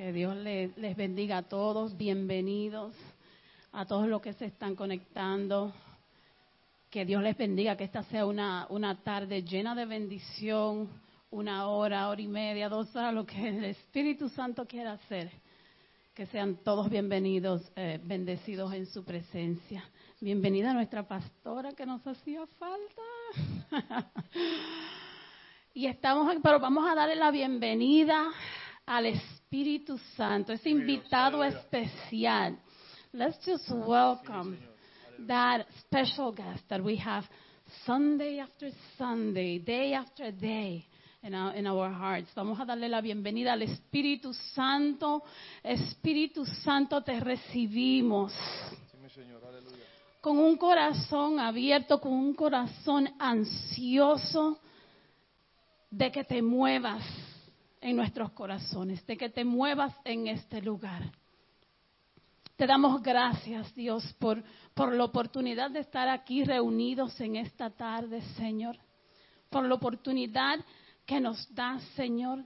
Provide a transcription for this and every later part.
Que Dios les, bendiga a todos. Bienvenidos a todos los que se están conectando. Que Dios les bendiga, que esta sea una, una tarde llena de bendición, una hora, hora y media, dos horas, lo que el Espíritu Santo quiera hacer. Que sean todos bienvenidos, eh, bendecidos en su presencia. Bienvenida a nuestra pastora que nos hacía falta. y estamos, pero vamos a darle la bienvenida al Espíritu Santo, ese invitado especial. Let's just welcome that special guest that we have Sunday after Sunday, day after day in our, in our hearts. Vamos a darle la bienvenida al Espíritu Santo. Espíritu Santo, te recibimos. Con un corazón abierto, con un corazón ansioso de que te muevas en nuestros corazones, de que te muevas en este lugar. Te damos gracias, Dios, por, por la oportunidad de estar aquí reunidos en esta tarde, Señor. Por la oportunidad que nos das, Señor,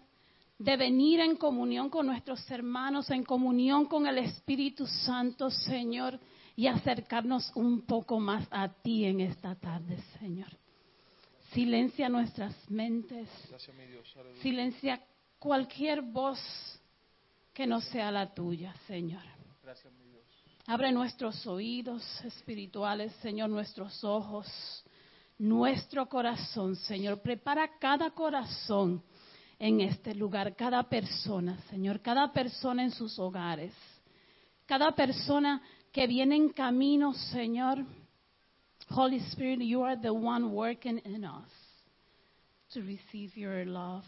de venir en comunión con nuestros hermanos, en comunión con el Espíritu Santo, Señor, y acercarnos un poco más a ti en esta tarde, Señor. Silencia nuestras mentes. Silencia cualquier voz que no sea la tuya, Señor. Abre nuestros oídos espirituales, Señor, nuestros ojos, nuestro corazón, Señor. Prepara cada corazón en este lugar, cada persona, Señor, cada persona en sus hogares, cada persona que viene en camino, Señor. Holy Spirit, you are the one working in us to receive your love,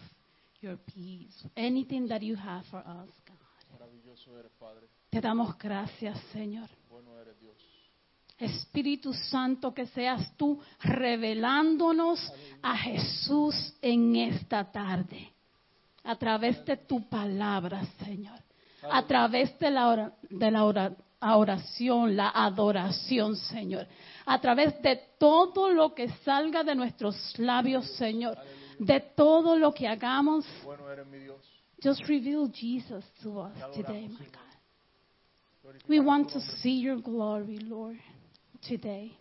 your peace, anything that you have for us, God. Maravilloso eres, Padre. Te damos gracias, Señor. Bueno eres, Dios. Espíritu Santo, que seas tú revelándonos a Jesús en esta tarde, a través de tu palabra, Señor, a través de la, de la ora- oración, la adoración, Señor, a través de todo lo que salga de nuestros labios, Señor, de todo lo que hagamos. Bueno eres, mi Dios. Just reveal Jesus to us today, my God. We want to see your glory, Lord, today.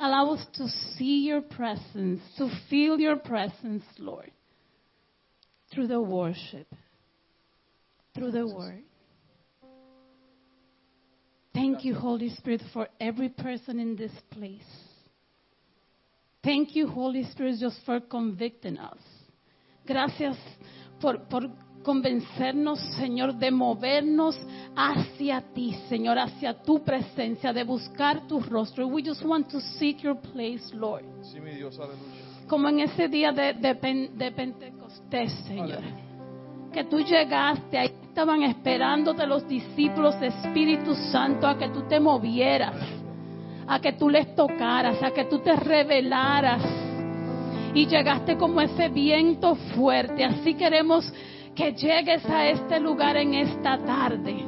Allow us to see your presence, to feel your presence, Lord, through the worship, through the word. Thank you, Holy Spirit, for every person in this place. Thank you, Holy Spirit, just for convicting us. Gracias por, por convencernos, Señor, de movernos hacia ti, Señor, hacia tu presencia, de buscar tu rostro. We just want to seek your place, Lord. Sí, mi Dios, aleluya. Como en ese día de, de Pen- de Pentecostés, Señor. Que tú llegaste, ahí estaban esperándote los discípulos, Espíritu Santo, a que tú te movieras, a que tú les tocaras, a que tú te revelaras. Y llegaste como ese viento fuerte. Así queremos que llegues a este lugar en esta tarde.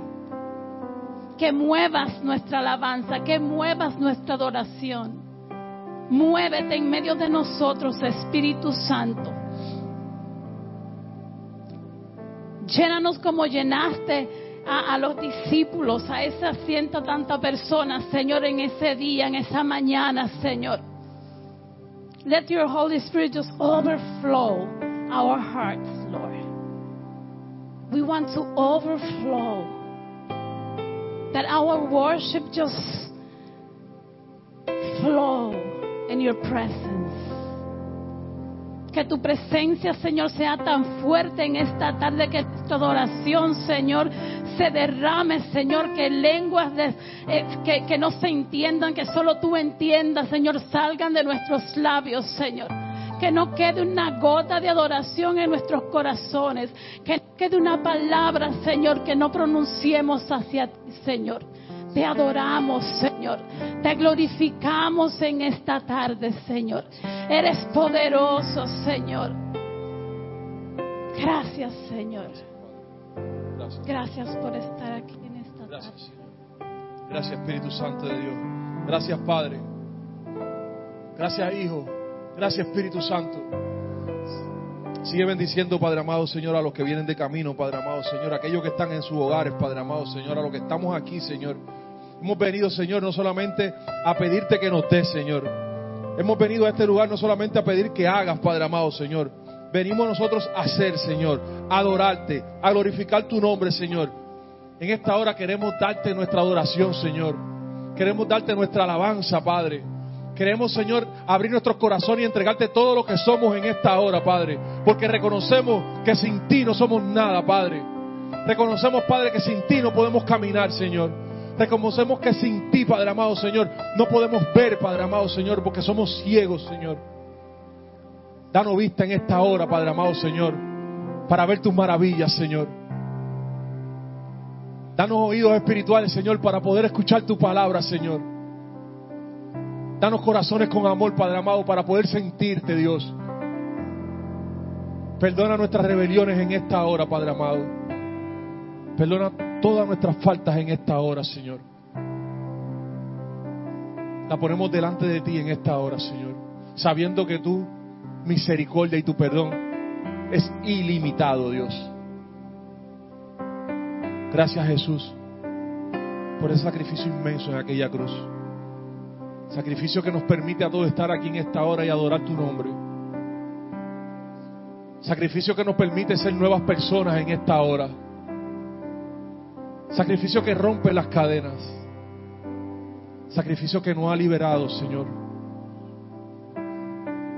Que muevas nuestra alabanza, que muevas nuestra adoración. Muévete en medio de nosotros, Espíritu Santo. Llénanos como llenaste a, los discípulos, a esas ciento tantas personas, Señor, en ese día, en esa mañana, Señor. Let your Holy Spirit just overflow our hearts, Lord. We want to overflow. That our worship just flow in your presence. Que tu presencia, Señor, sea tan fuerte en esta tarde que nuestra adoración, Señor, se derrame, Señor, que lenguas eh, que, que no se entiendan, que solo tú entiendas, Señor, salgan de nuestros labios, Señor. Que no quede una gota de adoración en nuestros corazones. Que no quede una palabra, Señor, que no pronunciemos hacia ti, Señor. Te adoramos, Señor. Te glorificamos en esta tarde, Señor. Eres poderoso, Señor. Gracias, Señor. Gracias. Gracias por estar aquí en esta Gracias, tarde. Señor. Gracias, Espíritu Santo de Dios. Gracias, Padre. Gracias, Hijo. Gracias, Espíritu Santo. Sigue bendiciendo, Padre amado, Señor, a los que vienen de camino, Padre amado, Señor, a aquellos que están en sus hogares, Padre amado, Señor, a los que estamos aquí, Señor. Hemos venido, Señor, no solamente a pedirte que nos des, Señor. Hemos venido a este lugar no solamente a pedir que hagas, Padre amado, Señor. Venimos nosotros a hacer, Señor, a adorarte, a glorificar tu nombre, Señor. En esta hora queremos darte nuestra adoración, Señor. Queremos darte nuestra alabanza, Padre. Queremos, Señor, abrir nuestros corazones y entregarte todo lo que somos en esta hora, Padre. Porque reconocemos que sin ti no somos nada, Padre. Reconocemos, Padre, que sin ti no podemos caminar, Señor. Reconocemos que sin ti, Padre amado, Señor, no podemos ver, Padre amado, Señor, porque somos ciegos, Señor. Danos vista en esta hora, Padre amado, Señor, para ver tus maravillas, Señor. Danos oídos espirituales, Señor, para poder escuchar tu palabra, Señor. Danos corazones con amor, Padre amado, para poder sentirte, Dios. Perdona nuestras rebeliones en esta hora, Padre amado. Perdona todas nuestras faltas en esta hora, Señor. La ponemos delante de ti en esta hora, Señor. Sabiendo que tu misericordia y tu perdón es ilimitado, Dios. Gracias, Jesús, por ese sacrificio inmenso en aquella cruz. Sacrificio que nos permite a todos estar aquí en esta hora y adorar tu nombre. Sacrificio que nos permite ser nuevas personas en esta hora. Sacrificio que rompe las cadenas. Sacrificio que nos ha liberado, Señor.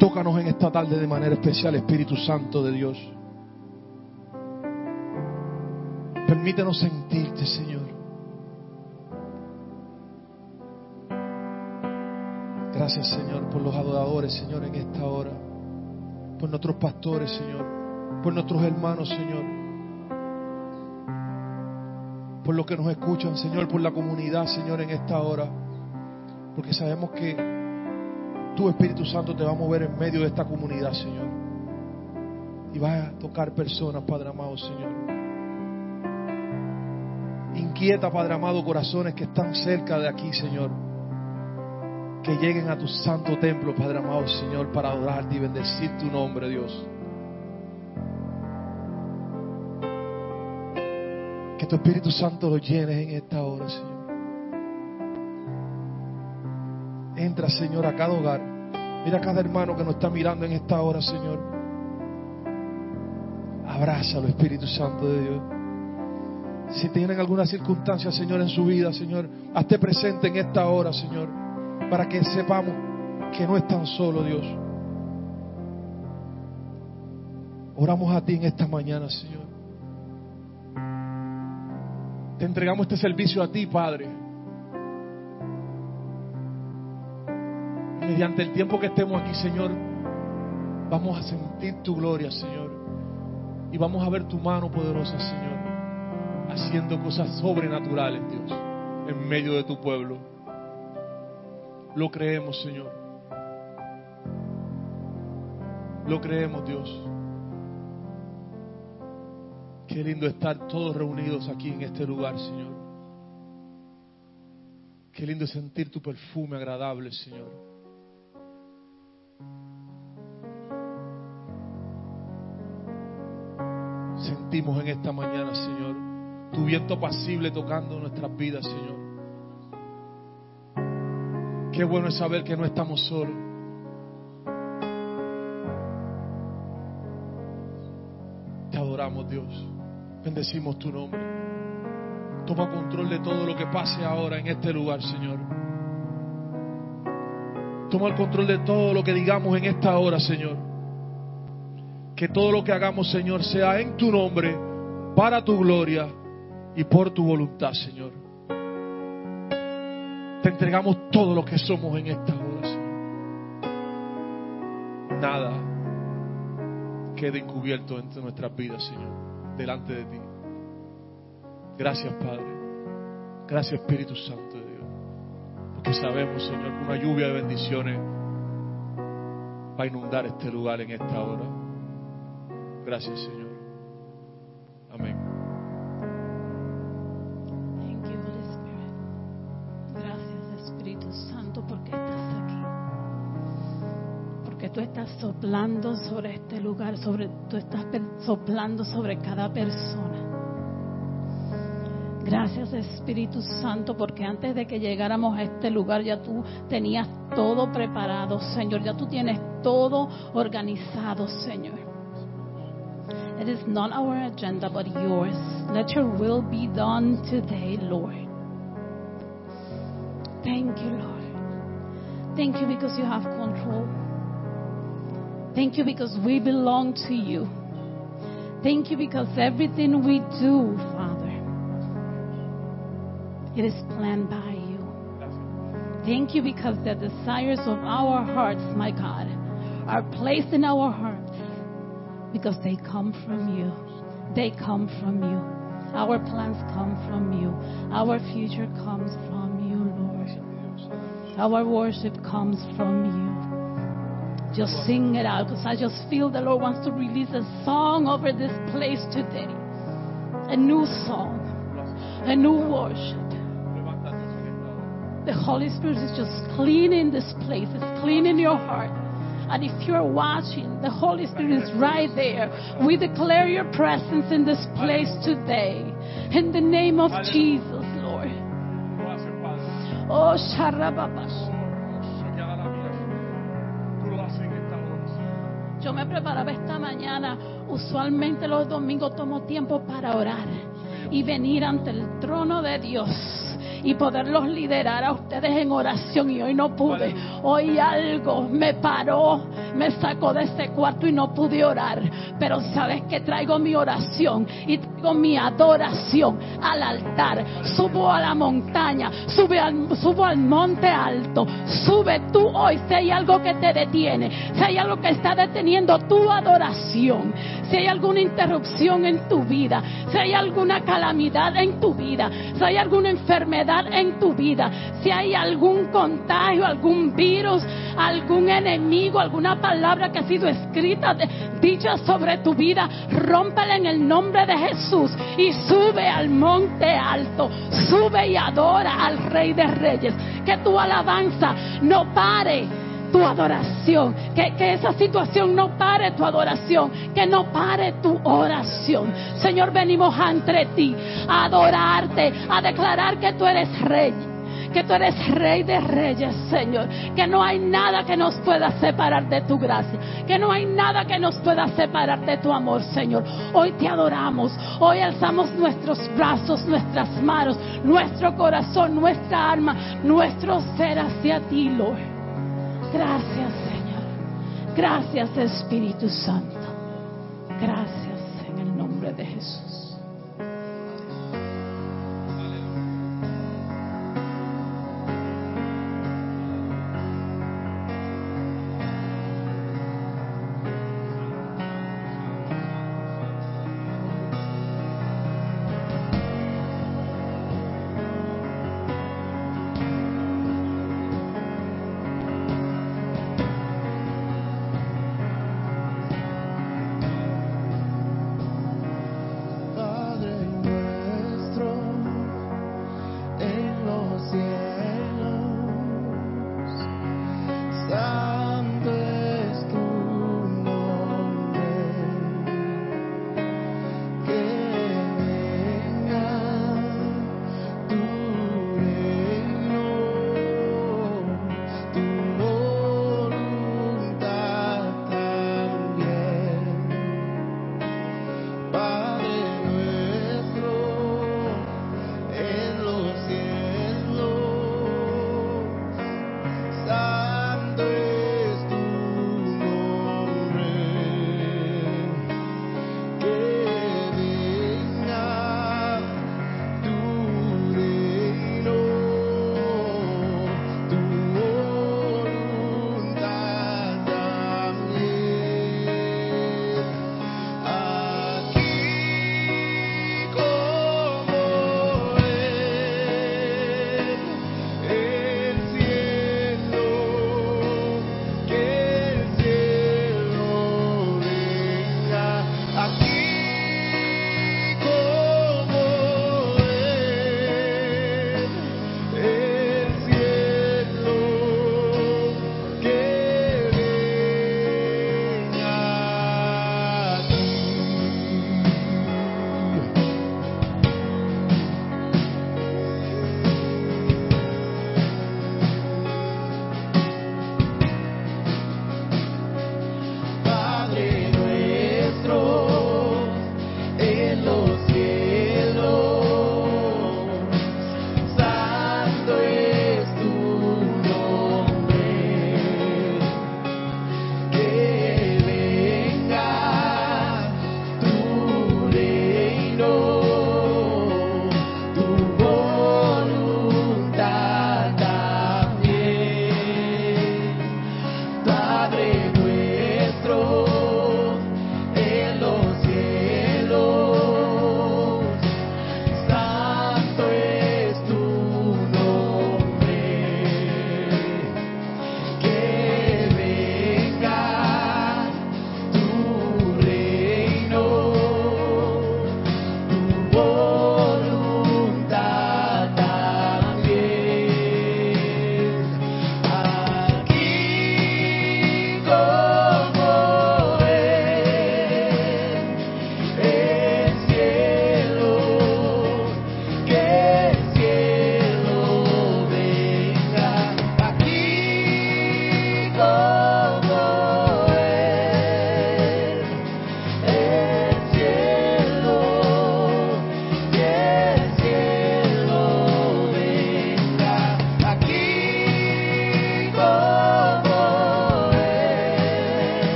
Tócanos en esta tarde de manera especial, Espíritu Santo de Dios. Permítenos sentirte, Señor. Gracias, Señor, por los adoradores, Señor, en esta hora. Por nuestros pastores, Señor. Por nuestros hermanos, Señor. Por los que nos escuchan, Señor. Por la comunidad, Señor, en esta hora. Porque sabemos que tu Espíritu Santo te va a mover en medio de esta comunidad, Señor. Y va a tocar personas, Padre amado, Señor. Inquieta, Padre amado, corazones que están cerca de aquí, Señor que lleguen a tu santo templo, Padre amado Señor, para adorarte y bendecir tu nombre, Dios. Que tu Espíritu Santo lo llene en esta hora, Señor. Entra, Señor, a cada hogar. Mira a cada hermano que nos está mirando en esta hora, Señor. Abrázalo, Espíritu Santo de Dios. Si tienen alguna circunstancia, Señor, en su vida, Señor, hazte presente en esta hora, Señor para que sepamos que no es tan solo Dios. Oramos a ti en esta mañana, Señor. Te entregamos este servicio a ti, Padre. Mediante el tiempo que estemos aquí, Señor, vamos a sentir tu gloria, Señor. Y vamos a ver tu mano poderosa, Señor, haciendo cosas sobrenaturales, Dios, en medio de tu pueblo. Lo creemos, Señor. Lo creemos, Dios. Qué lindo estar todos reunidos aquí en este lugar, Señor. Qué lindo sentir tu perfume agradable, Señor. Sentimos en esta mañana, Señor, tu viento apacible tocando nuestras vidas, Señor. Qué bueno es saber que no estamos solos. Te adoramos, Dios. Bendecimos tu nombre. Toma control de todo lo que pase ahora en este lugar, Señor. Toma el control de todo lo que digamos en esta hora, Señor. Que todo lo que hagamos, Señor, sea en tu nombre, para tu gloria y por tu voluntad, Señor. Te entregamos todo lo que somos en esta hora, Señor. Nada quede encubierto entre nuestras vidas, Señor, delante de ti. Gracias, Padre. Gracias, Espíritu Santo de Dios. Porque sabemos, Señor, que una lluvia de bendiciones va a inundar este lugar en esta hora. Gracias, Señor. Amén. tú estás soplando sobre este lugar, sobre tú estás soplando sobre cada persona. Gracias Espíritu Santo, porque antes de que llegáramos a este lugar ya tú tenías todo preparado, Señor. Ya tú tienes todo organizado, Señor. It is not our agenda, but yours. Let your will be done today, Lord. Thank you, Lord. Thank you because you have control. Thank you because we belong to you. Thank you because everything we do, Father, it is planned by you. Thank you because the desires of our hearts, my God, are placed in our hearts because they come from you. They come from you. Our plans come from you. Our future comes from you, Lord. Our worship comes from you. Just sing it out because I just feel the Lord wants to release a song over this place today. A new song, a new worship. The Holy Spirit is just cleaning this place. It's cleaning your heart. And if you're watching, the Holy Spirit is right there. We declare your presence in this place today. In the name of Jesus, Lord. Oh, Sharababash. Yo me preparaba esta mañana. Usualmente los domingos tomo tiempo para orar y venir ante el trono de Dios y poderlos liderar a ustedes en oración. Y hoy no pude. Hoy algo me paró, me sacó de ese cuarto y no pude orar. Pero sabes que traigo mi oración y traigo mi adoración al altar. Subo a la montaña, sube al, subo al monte alto. Sube tú hoy si hay algo que te detiene, si hay algo que está deteniendo tu adoración, si hay alguna interrupción en tu vida, si hay alguna calamidad en tu vida, si hay alguna enfermedad en tu vida, si hay algún contagio, algún virus, algún enemigo, alguna palabra que ha sido escrita, dicha sobre tu vida, rómpela en el nombre de Jesús y sube al monte alto, sube y adora al Rey de Reyes, que tu alabanza no pare tu adoración, que, que esa situación no pare tu adoración, que no pare tu oración. Señor, venimos ante ti a adorarte, a declarar que tú eres rey. Que tú eres rey de reyes, Señor. Que no hay nada que nos pueda separar de tu gracia. Que no hay nada que nos pueda separar de tu amor, Señor. Hoy te adoramos. Hoy alzamos nuestros brazos, nuestras manos, nuestro corazón, nuestra alma, nuestro ser hacia ti, Lord. Gracias, Señor. Gracias, Espíritu Santo. Gracias en el nombre de Jesús.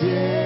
Poder.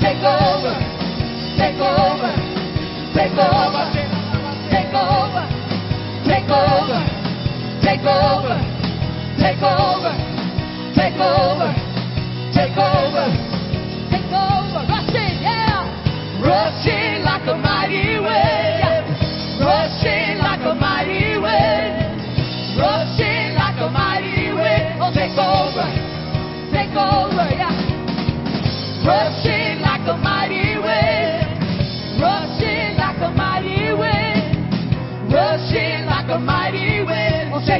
take over, take over, take over, take over, take over, take over, take over, take over, take over.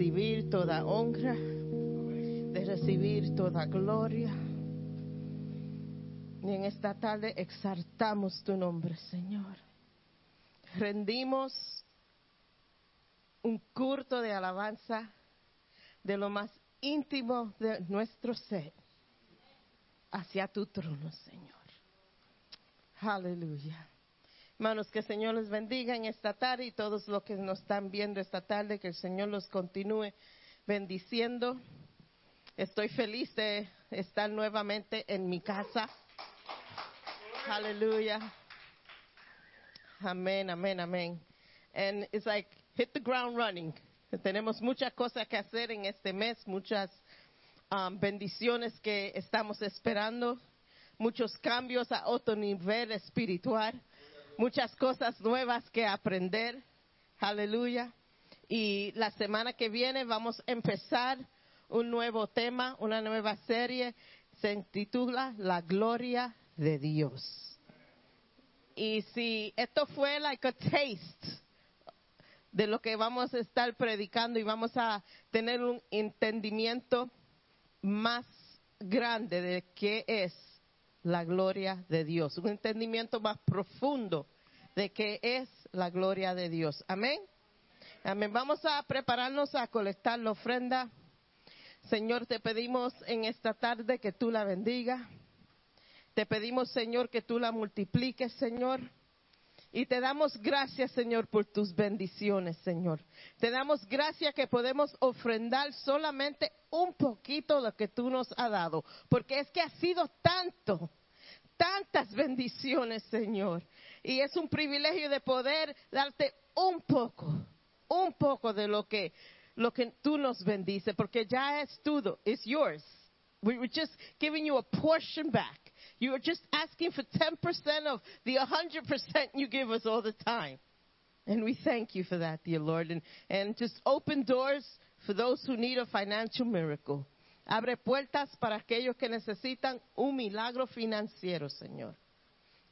recibir toda honra, de recibir toda gloria. Y en esta tarde exaltamos tu nombre, Señor. Rendimos un culto de alabanza de lo más íntimo de nuestro ser hacia tu trono, Señor. Aleluya. Hermanos, que el Señor les bendiga en esta tarde y todos los que nos están viendo esta tarde, que el Señor los continúe bendiciendo. Estoy feliz de estar nuevamente en mi casa. Aleluya. Amén, amén, amén. And it's like hit the ground running. Tenemos muchas cosas que hacer en este mes, muchas um, bendiciones que estamos esperando, muchos cambios a otro nivel espiritual, muchas cosas nuevas que aprender. Aleluya. Y la semana que viene vamos a empezar un nuevo tema, una nueva serie. Se titula La gloria de Dios. Y si esto fue like a taste de lo que vamos a estar predicando y vamos a tener un entendimiento más grande de qué es la gloria de Dios, un entendimiento más profundo de qué es la gloria de Dios. Amén. Amén. Vamos a prepararnos a colectar la ofrenda. Señor, te pedimos en esta tarde que tú la bendiga. Te pedimos, Señor, que tú la multipliques, Señor. Y te damos gracias, Señor, por tus bendiciones, Señor. Te damos gracias que podemos ofrendar solamente un poquito de lo que tú nos has dado. Porque es que ha sido tanto, tantas bendiciones, Señor. Y es un privilegio de poder darte un poco, un poco de lo que, lo que tú nos bendices. Porque ya es todo, it's yours. We were just giving you a portion back. You are just asking for 10% of the 100% you give us all the time. And we thank you for that, dear Lord. And, and just open doors for those who need a financial miracle. Abre puertas para aquellos que necesitan un milagro financiero, Señor.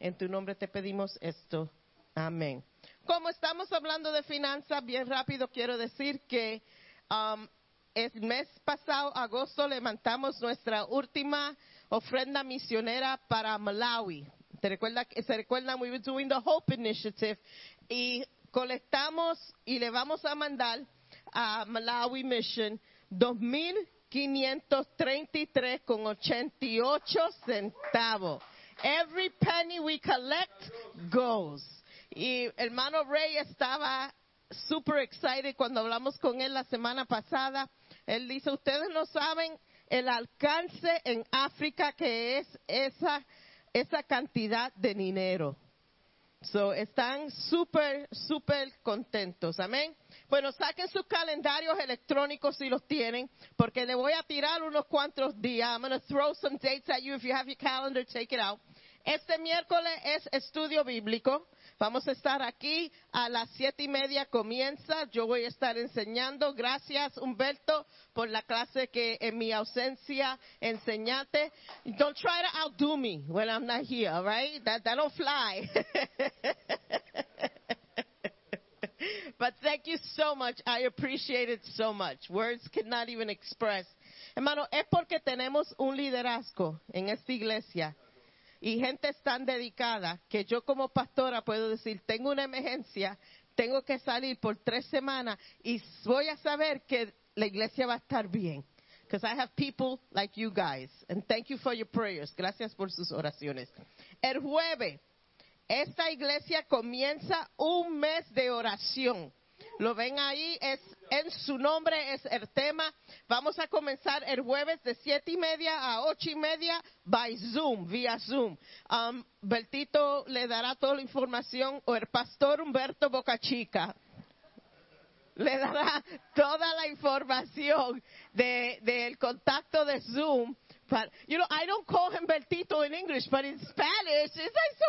En tu nombre te pedimos esto. Amén. Como estamos hablando de finanzas, bien rápido quiero decir que um, el mes pasado, agosto, levantamos nuestra última ofrenda misionera para Malawi. ¿Te recuerda, se recuerdan, we were doing the Hope Initiative y colectamos y le vamos a mandar a Malawi Mission 2.533 con 88 centavos. Every penny we collect goes. Y hermano Ray estaba super excited cuando hablamos con él la semana pasada. Él dice, ustedes no saben el alcance en África que es esa, esa cantidad de dinero. So, están súper, súper contentos. Amén. Bueno, saquen sus calendarios electrónicos si los tienen, porque le voy a tirar unos cuantos días. I'm going to throw some dates at you. If you have your calendar, take it out. Este miércoles es estudio bíblico. Vamos a estar aquí a las siete y media comienza. Yo voy a estar enseñando. Gracias, Humberto, por la clase que en mi ausencia enseñaste. Don't try to outdo me when I'm not here, all right? That, that don't fly. But thank you so much. I appreciate it so much. Words cannot even express. Hermano, es porque tenemos un liderazgo en esta iglesia y gente tan dedicada que yo como pastora puedo decir, tengo una emergencia, tengo que salir por tres semanas y voy a saber que la iglesia va a estar bien. Because I have people like you guys. And thank you for your prayers. Gracias por sus oraciones. El jueves, esta iglesia comienza un mes de oración. Lo ven ahí, es en su nombre es el tema. Vamos a comenzar el jueves de siete y media a ocho y media by Zoom, vía Zoom. Um, Bertito le dará toda la información o el pastor Humberto Bocachica le dará toda la información de del contacto de Zoom. You know, I don't call him Bertito in English, but in Spanish, it's like so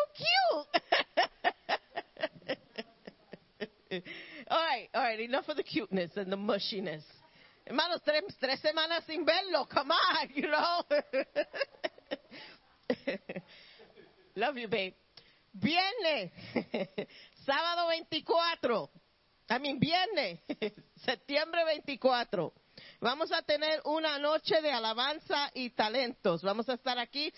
cute. all right, all right, enough of the cuteness and the mushiness. Hermanos, tres, tres semanas sin verlo, come on, you know. Love you, babe. Viernes, sábado 24, I mean, viernes, septiembre 24. Vamos a tener una noche de alabanza y talentos. Vamos a estar aquí.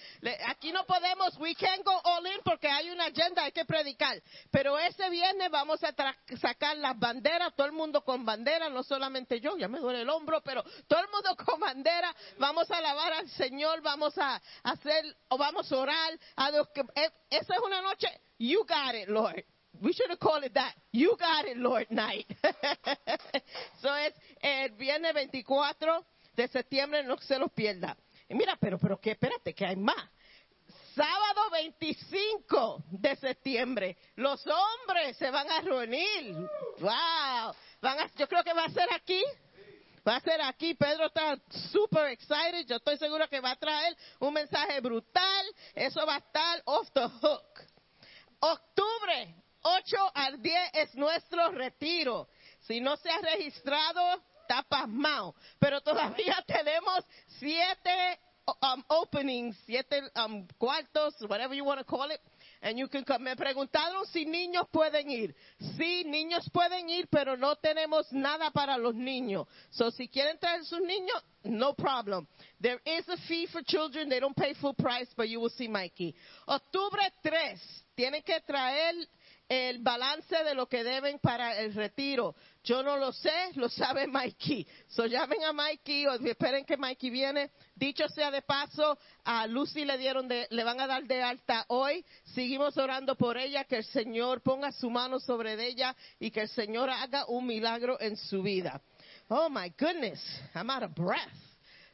Aquí no podemos, we can't go all in porque hay una agenda, hay que predicar. Pero ese viernes vamos a sacar las banderas, todo el mundo con bandera, no solamente yo, ya me duele el hombro, pero todo el mundo con bandera. Vamos a alabar al Señor, vamos a hacer, o vamos a orar. A que, eh, esa es una noche, you got it, Lord. We should have called it that. You got it, Lord night. so es el viernes 24 de septiembre, no se los pierda. Y mira, pero, pero, que espérate, que hay más. Sábado 25 de septiembre, los hombres se van a reunir. Wow. Van a, yo creo que va a ser aquí. Va a ser aquí. Pedro está super excited. Yo estoy seguro que va a traer un mensaje brutal. Eso va a estar off the hook. Octubre 8 al 10 es nuestro retiro. Si no se ha registrado, está pasmado. Pero todavía tenemos siete um, openings, siete um, cuartos, whatever you want to call it. And you can come. Me preguntaron si niños pueden ir. Sí, niños pueden ir, pero no tenemos nada para los niños. So si quieren traer sus niños, no problem. There is a fee for children. They don't pay full price, but you will see Mikey. Octubre 3, tienen que traer el balance de lo que deben para el retiro. Yo no lo sé, lo sabe Mikey. So llamen a Mikey o esperen que Mikey viene. Dicho sea de paso, a Lucy le dieron de, le van a dar de alta hoy. Seguimos orando por ella, que el Señor ponga su mano sobre ella y que el Señor haga un milagro en su vida. Oh my goodness, I'm out of breath.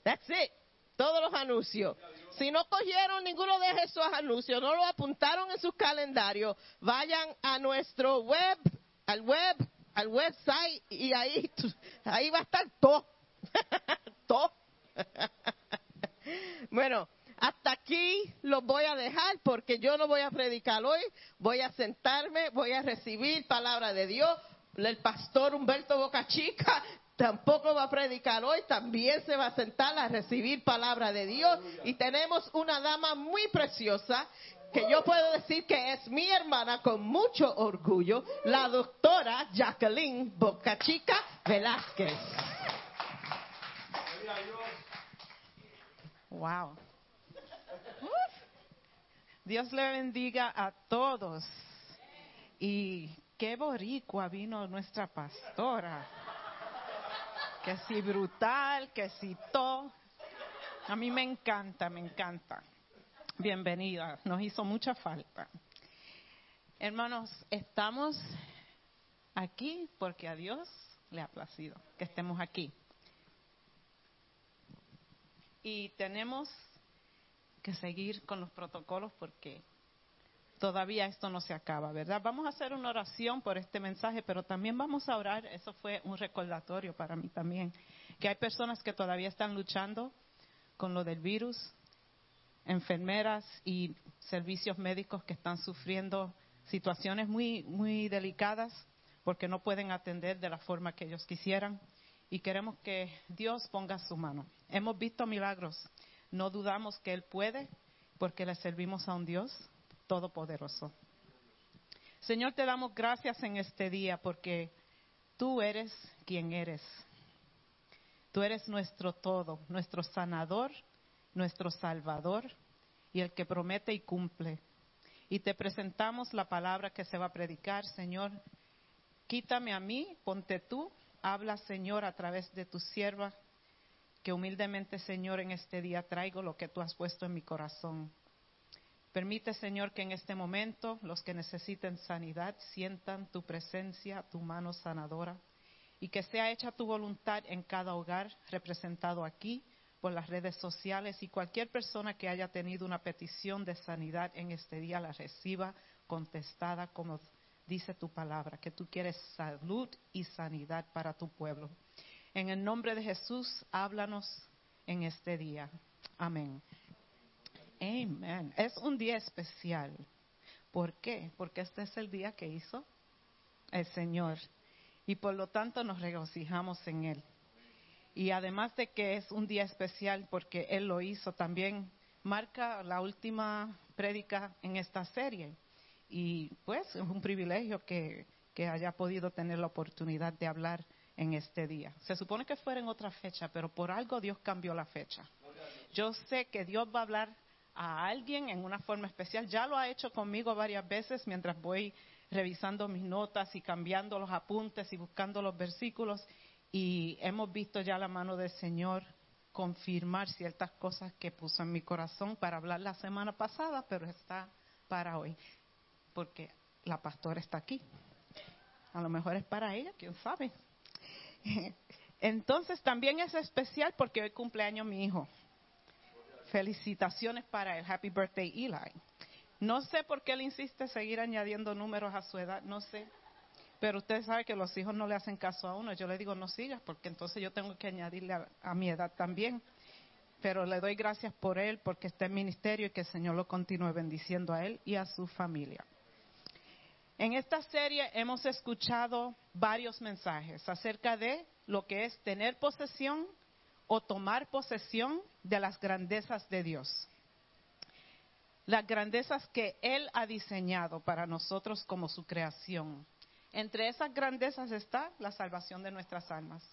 That's it. Todos los anuncios. Si no cogieron ninguno de esos anuncios, no lo apuntaron en su calendario, vayan a nuestro web, al web, al website y ahí, ahí va a estar todo. todo. bueno, hasta aquí los voy a dejar porque yo no voy a predicar hoy, voy a sentarme, voy a recibir palabra de Dios. El pastor Humberto Bocachica tampoco va a predicar hoy, también se va a sentar a recibir palabra de Dios. Y tenemos una dama muy preciosa que yo puedo decir que es mi hermana con mucho orgullo, la doctora Jacqueline Bocachica Velázquez. Wow. Dios le bendiga a todos. Y qué boricua vino nuestra pastora. Que si brutal, que si todo. A mí me encanta, me encanta. Bienvenida, nos hizo mucha falta. Hermanos, estamos aquí porque a Dios le ha placido que estemos aquí. Y tenemos que seguir con los protocolos porque todavía esto no se acaba, ¿verdad? Vamos a hacer una oración por este mensaje, pero también vamos a orar, eso fue un recordatorio para mí también, que hay personas que todavía están luchando con lo del virus, enfermeras y servicios médicos que están sufriendo situaciones muy, muy delicadas porque no pueden atender de la forma que ellos quisieran y queremos que Dios ponga su mano. Hemos visto milagros, no dudamos que Él puede porque le servimos a un Dios todopoderoso. Señor, te damos gracias en este día porque tú eres quien eres. Tú eres nuestro todo, nuestro sanador, nuestro salvador y el que promete y cumple. Y te presentamos la palabra que se va a predicar, Señor. Quítame a mí, ponte tú, habla, Señor, a través de tu sierva, que humildemente, Señor, en este día traigo lo que tú has puesto en mi corazón. Permite, Señor, que en este momento los que necesiten sanidad sientan tu presencia, tu mano sanadora, y que sea hecha tu voluntad en cada hogar representado aquí por las redes sociales y cualquier persona que haya tenido una petición de sanidad en este día la reciba contestada como dice tu palabra, que tú quieres salud y sanidad para tu pueblo. En el nombre de Jesús, háblanos en este día. Amén. Amén. Es un día especial. ¿Por qué? Porque este es el día que hizo el Señor. Y por lo tanto nos regocijamos en Él. Y además de que es un día especial porque Él lo hizo, también marca la última prédica en esta serie. Y pues es un privilegio que, que haya podido tener la oportunidad de hablar en este día. Se supone que fuera en otra fecha, pero por algo Dios cambió la fecha. Yo sé que Dios va a hablar a alguien en una forma especial. Ya lo ha hecho conmigo varias veces mientras voy revisando mis notas y cambiando los apuntes y buscando los versículos. Y hemos visto ya la mano del Señor confirmar ciertas cosas que puso en mi corazón para hablar la semana pasada, pero está para hoy, porque la pastora está aquí. A lo mejor es para ella, quién sabe. Entonces también es especial porque hoy cumpleaños mi hijo. Felicitaciones para el Happy Birthday Eli. No sé por qué él insiste seguir añadiendo números a su edad, no sé. Pero usted sabe que los hijos no le hacen caso a uno. Yo le digo, no sigas, porque entonces yo tengo que añadirle a, a mi edad también. Pero le doy gracias por él, porque está en ministerio y que el Señor lo continúe bendiciendo a él y a su familia. En esta serie hemos escuchado varios mensajes acerca de lo que es tener posesión o tomar posesión de las grandezas de Dios. Las grandezas que Él ha diseñado para nosotros como su creación. Entre esas grandezas está la salvación de nuestras almas,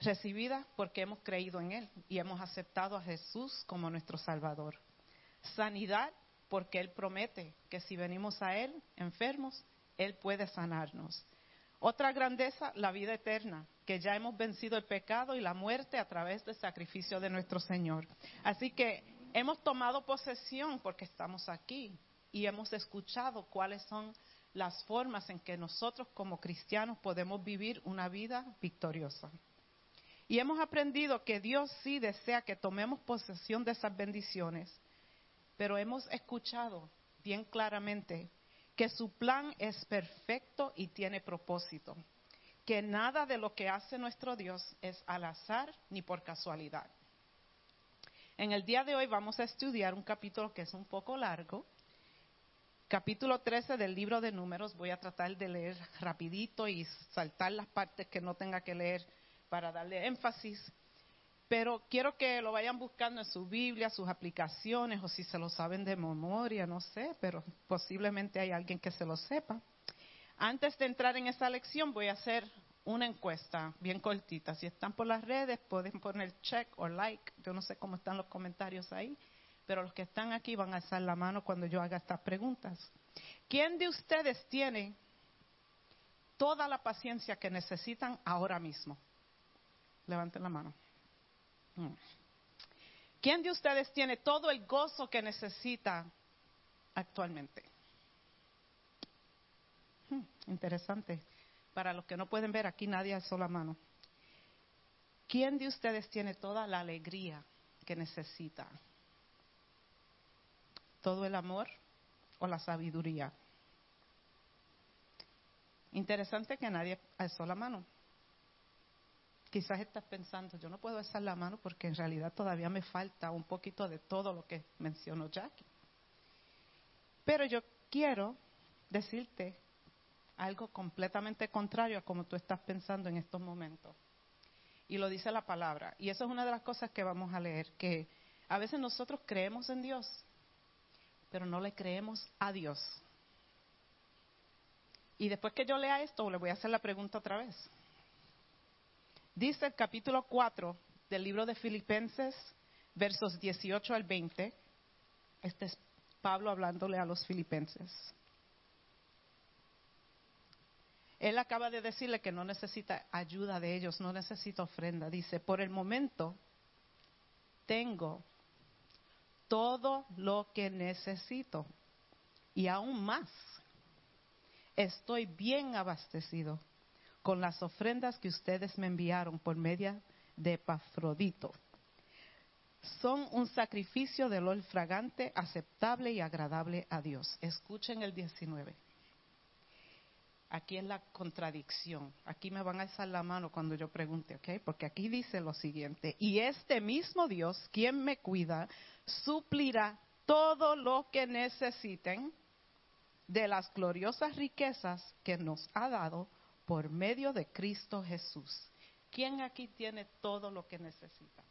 recibida porque hemos creído en Él y hemos aceptado a Jesús como nuestro Salvador. Sanidad porque Él promete que si venimos a Él enfermos, Él puede sanarnos. Otra grandeza, la vida eterna, que ya hemos vencido el pecado y la muerte a través del sacrificio de nuestro Señor. Así que hemos tomado posesión porque estamos aquí y hemos escuchado cuáles son las formas en que nosotros como cristianos podemos vivir una vida victoriosa. Y hemos aprendido que Dios sí desea que tomemos posesión de esas bendiciones, pero hemos escuchado bien claramente que su plan es perfecto y tiene propósito, que nada de lo que hace nuestro Dios es al azar ni por casualidad. En el día de hoy vamos a estudiar un capítulo que es un poco largo, capítulo 13 del libro de números. Voy a tratar de leer rapidito y saltar las partes que no tenga que leer para darle énfasis. Pero quiero que lo vayan buscando en su Biblia, sus aplicaciones, o si se lo saben de memoria, no sé, pero posiblemente hay alguien que se lo sepa. Antes de entrar en esa lección, voy a hacer una encuesta bien cortita. Si están por las redes, pueden poner check o like. Yo no sé cómo están los comentarios ahí, pero los que están aquí van a alzar la mano cuando yo haga estas preguntas. ¿Quién de ustedes tiene toda la paciencia que necesitan ahora mismo? Levanten la mano. Mm. ¿Quién de ustedes tiene todo el gozo que necesita actualmente? Hmm, interesante. Para los que no pueden ver, aquí nadie alzó la mano. ¿Quién de ustedes tiene toda la alegría que necesita? ¿Todo el amor o la sabiduría? Interesante que nadie alzó la mano. Quizás estás pensando, yo no puedo alzar la mano porque en realidad todavía me falta un poquito de todo lo que mencionó Jackie. Pero yo quiero decirte algo completamente contrario a como tú estás pensando en estos momentos. Y lo dice la palabra. Y eso es una de las cosas que vamos a leer, que a veces nosotros creemos en Dios, pero no le creemos a Dios. Y después que yo lea esto, le voy a hacer la pregunta otra vez. Dice el capítulo 4 del libro de Filipenses, versos 18 al 20. Este es Pablo hablándole a los filipenses. Él acaba de decirle que no necesita ayuda de ellos, no necesita ofrenda. Dice, por el momento tengo todo lo que necesito y aún más. Estoy bien abastecido con las ofrendas que ustedes me enviaron por medio de Epafrodito. Son un sacrificio de olor fragante, aceptable y agradable a Dios. Escuchen el 19. Aquí es la contradicción. Aquí me van a alzar la mano cuando yo pregunte, ¿ok? Porque aquí dice lo siguiente. Y este mismo Dios, quien me cuida, suplirá todo lo que necesiten de las gloriosas riquezas que nos ha dado por medio de Cristo Jesús. ¿Quién aquí tiene todo lo que necesita?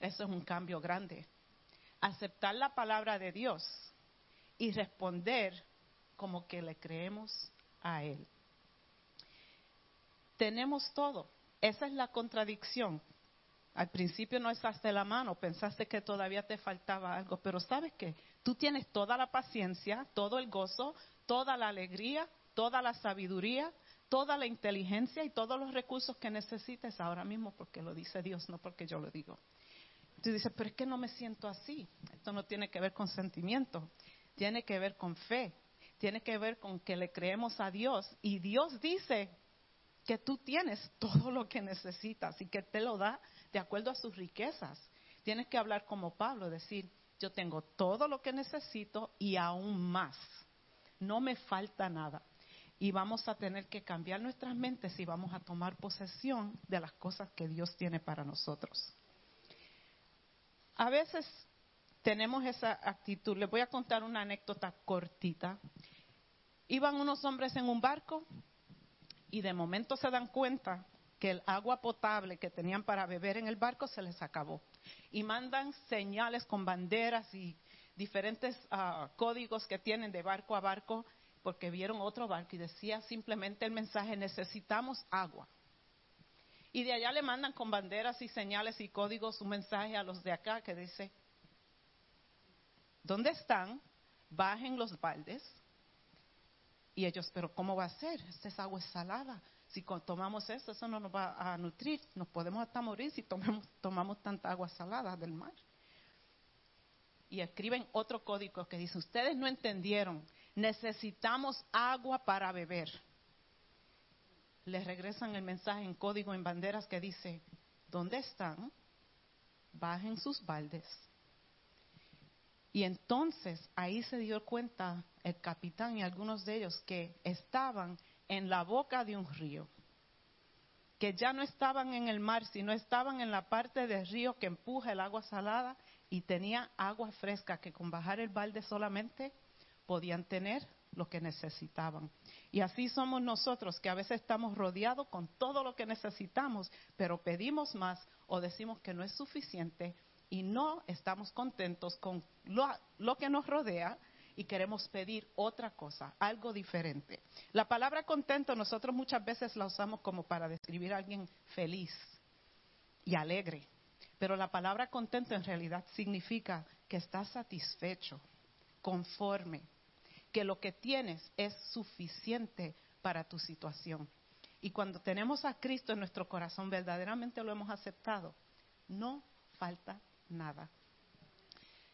Eso es un cambio grande. Aceptar la palabra de Dios y responder como que le creemos a Él. Tenemos todo. Esa es la contradicción. Al principio no echaste la mano, pensaste que todavía te faltaba algo, pero sabes que tú tienes toda la paciencia, todo el gozo, toda la alegría, toda la sabiduría, toda la inteligencia y todos los recursos que necesites ahora mismo, porque lo dice Dios, no porque yo lo digo. Tú dices, pero es que no me siento así. Esto no tiene que ver con sentimiento, tiene que ver con fe, tiene que ver con que le creemos a Dios. Y Dios dice que tú tienes todo lo que necesitas y que te lo da de acuerdo a sus riquezas. Tienes que hablar como Pablo, decir, yo tengo todo lo que necesito y aún más. No me falta nada. Y vamos a tener que cambiar nuestras mentes y vamos a tomar posesión de las cosas que Dios tiene para nosotros. A veces tenemos esa actitud. Les voy a contar una anécdota cortita. Iban unos hombres en un barco y de momento se dan cuenta que el agua potable que tenían para beber en el barco se les acabó. Y mandan señales con banderas y diferentes uh, códigos que tienen de barco a barco porque vieron otro barco y decía simplemente el mensaje, necesitamos agua. Y de allá le mandan con banderas y señales y códigos un mensaje a los de acá que dice, ¿dónde están? Bajen los baldes. Y ellos, pero ¿cómo va a ser? Esta es agua salada. Si tomamos eso, eso no nos va a nutrir. Nos podemos hasta morir si tomamos, tomamos tanta agua salada del mar. Y escriben otro código que dice, ustedes no entendieron, necesitamos agua para beber. Les regresan el mensaje en código en banderas que dice, ¿dónde están? Bajen sus baldes. Y entonces ahí se dio cuenta el capitán y algunos de ellos que estaban en la boca de un río, que ya no estaban en el mar, sino estaban en la parte del río que empuja el agua salada y tenía agua fresca que con bajar el balde solamente podían tener lo que necesitaban. Y así somos nosotros, que a veces estamos rodeados con todo lo que necesitamos, pero pedimos más o decimos que no es suficiente y no estamos contentos con lo, lo que nos rodea y queremos pedir otra cosa, algo diferente. La palabra contento nosotros muchas veces la usamos como para describir a alguien feliz y alegre, pero la palabra contento en realidad significa que estás satisfecho, conforme, que lo que tienes es suficiente para tu situación. Y cuando tenemos a Cristo en nuestro corazón, verdaderamente lo hemos aceptado, no falta nada.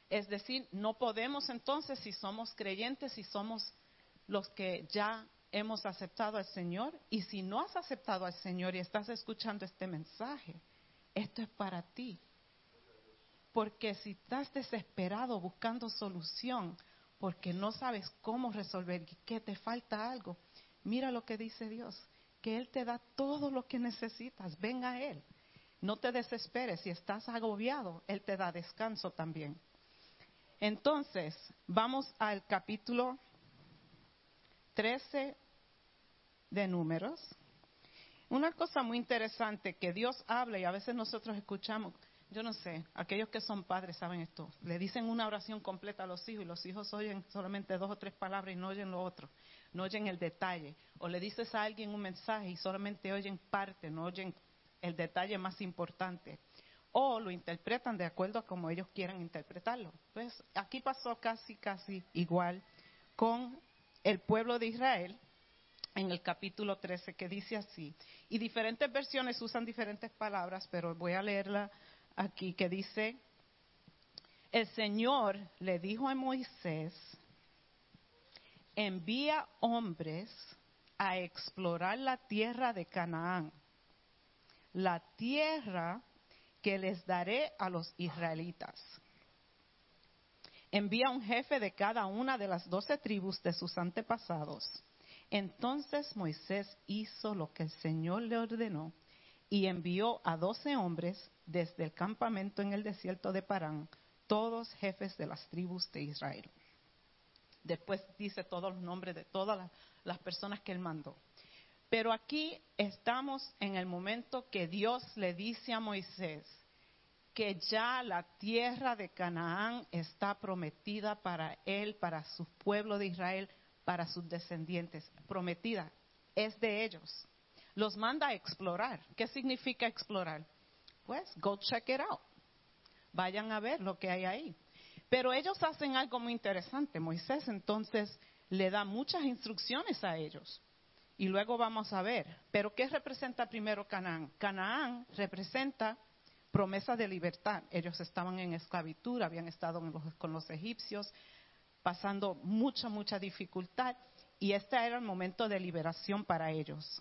Es decir, no podemos entonces, si somos creyentes, si somos los que ya hemos aceptado al Señor, y si no has aceptado al Señor y estás escuchando este mensaje, esto es para ti. Porque si estás desesperado buscando solución, porque no sabes cómo resolver que te falta algo, mira lo que dice Dios, que Él te da todo lo que necesitas, ven a Él. No te desesperes, si estás agobiado, Él te da descanso también. Entonces, vamos al capítulo 13 de números. Una cosa muy interesante que Dios habla y a veces nosotros escuchamos, yo no sé, aquellos que son padres saben esto, le dicen una oración completa a los hijos y los hijos oyen solamente dos o tres palabras y no oyen lo otro, no oyen el detalle. O le dices a alguien un mensaje y solamente oyen parte, no oyen el detalle más importante. O lo interpretan de acuerdo a como ellos quieran interpretarlo. Pues aquí pasó casi, casi igual con el pueblo de Israel en el capítulo 13 que dice así. Y diferentes versiones usan diferentes palabras, pero voy a leerla aquí que dice, el Señor le dijo a Moisés, envía hombres a explorar la tierra de Canaán, la tierra que les daré a los israelitas. Envía un jefe de cada una de las doce tribus de sus antepasados. Entonces Moisés hizo lo que el Señor le ordenó y envió a doce hombres desde el campamento en el desierto de Parán, todos jefes de las tribus de Israel. Después dice todos los nombres de todas las, las personas que él mandó. Pero aquí estamos en el momento que Dios le dice a Moisés que ya la tierra de Canaán está prometida para él, para su pueblo de Israel, para sus descendientes. Prometida, es de ellos. Los manda a explorar. ¿Qué significa explorar? Pues, go check it out. Vayan a ver lo que hay ahí. Pero ellos hacen algo muy interesante. Moisés entonces le da muchas instrucciones a ellos. Y luego vamos a ver. Pero ¿qué representa primero Canaán? Canaán representa promesa de libertad. Ellos estaban en esclavitud, habían estado los, con los egipcios, pasando mucha, mucha dificultad. Y este era el momento de liberación para ellos.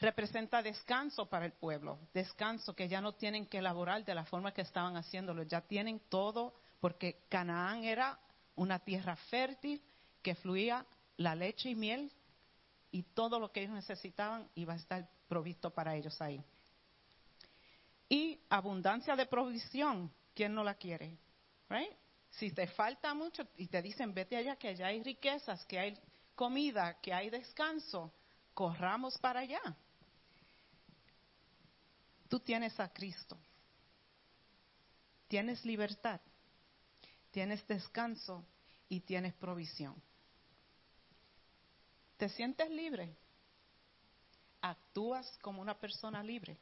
Representa descanso para el pueblo, descanso que ya no tienen que elaborar de la forma que estaban haciéndolo, ya tienen todo, porque Canaán era una tierra fértil que fluía la leche y miel y todo lo que ellos necesitaban iba a estar provisto para ellos ahí. Y abundancia de provisión, ¿quién no la quiere? Si te falta mucho y te dicen vete allá que allá hay riquezas, que hay comida, que hay descanso, corramos para allá. Tú tienes a Cristo, tienes libertad, tienes descanso y tienes provisión. ¿Te sientes libre? ¿Actúas como una persona libre?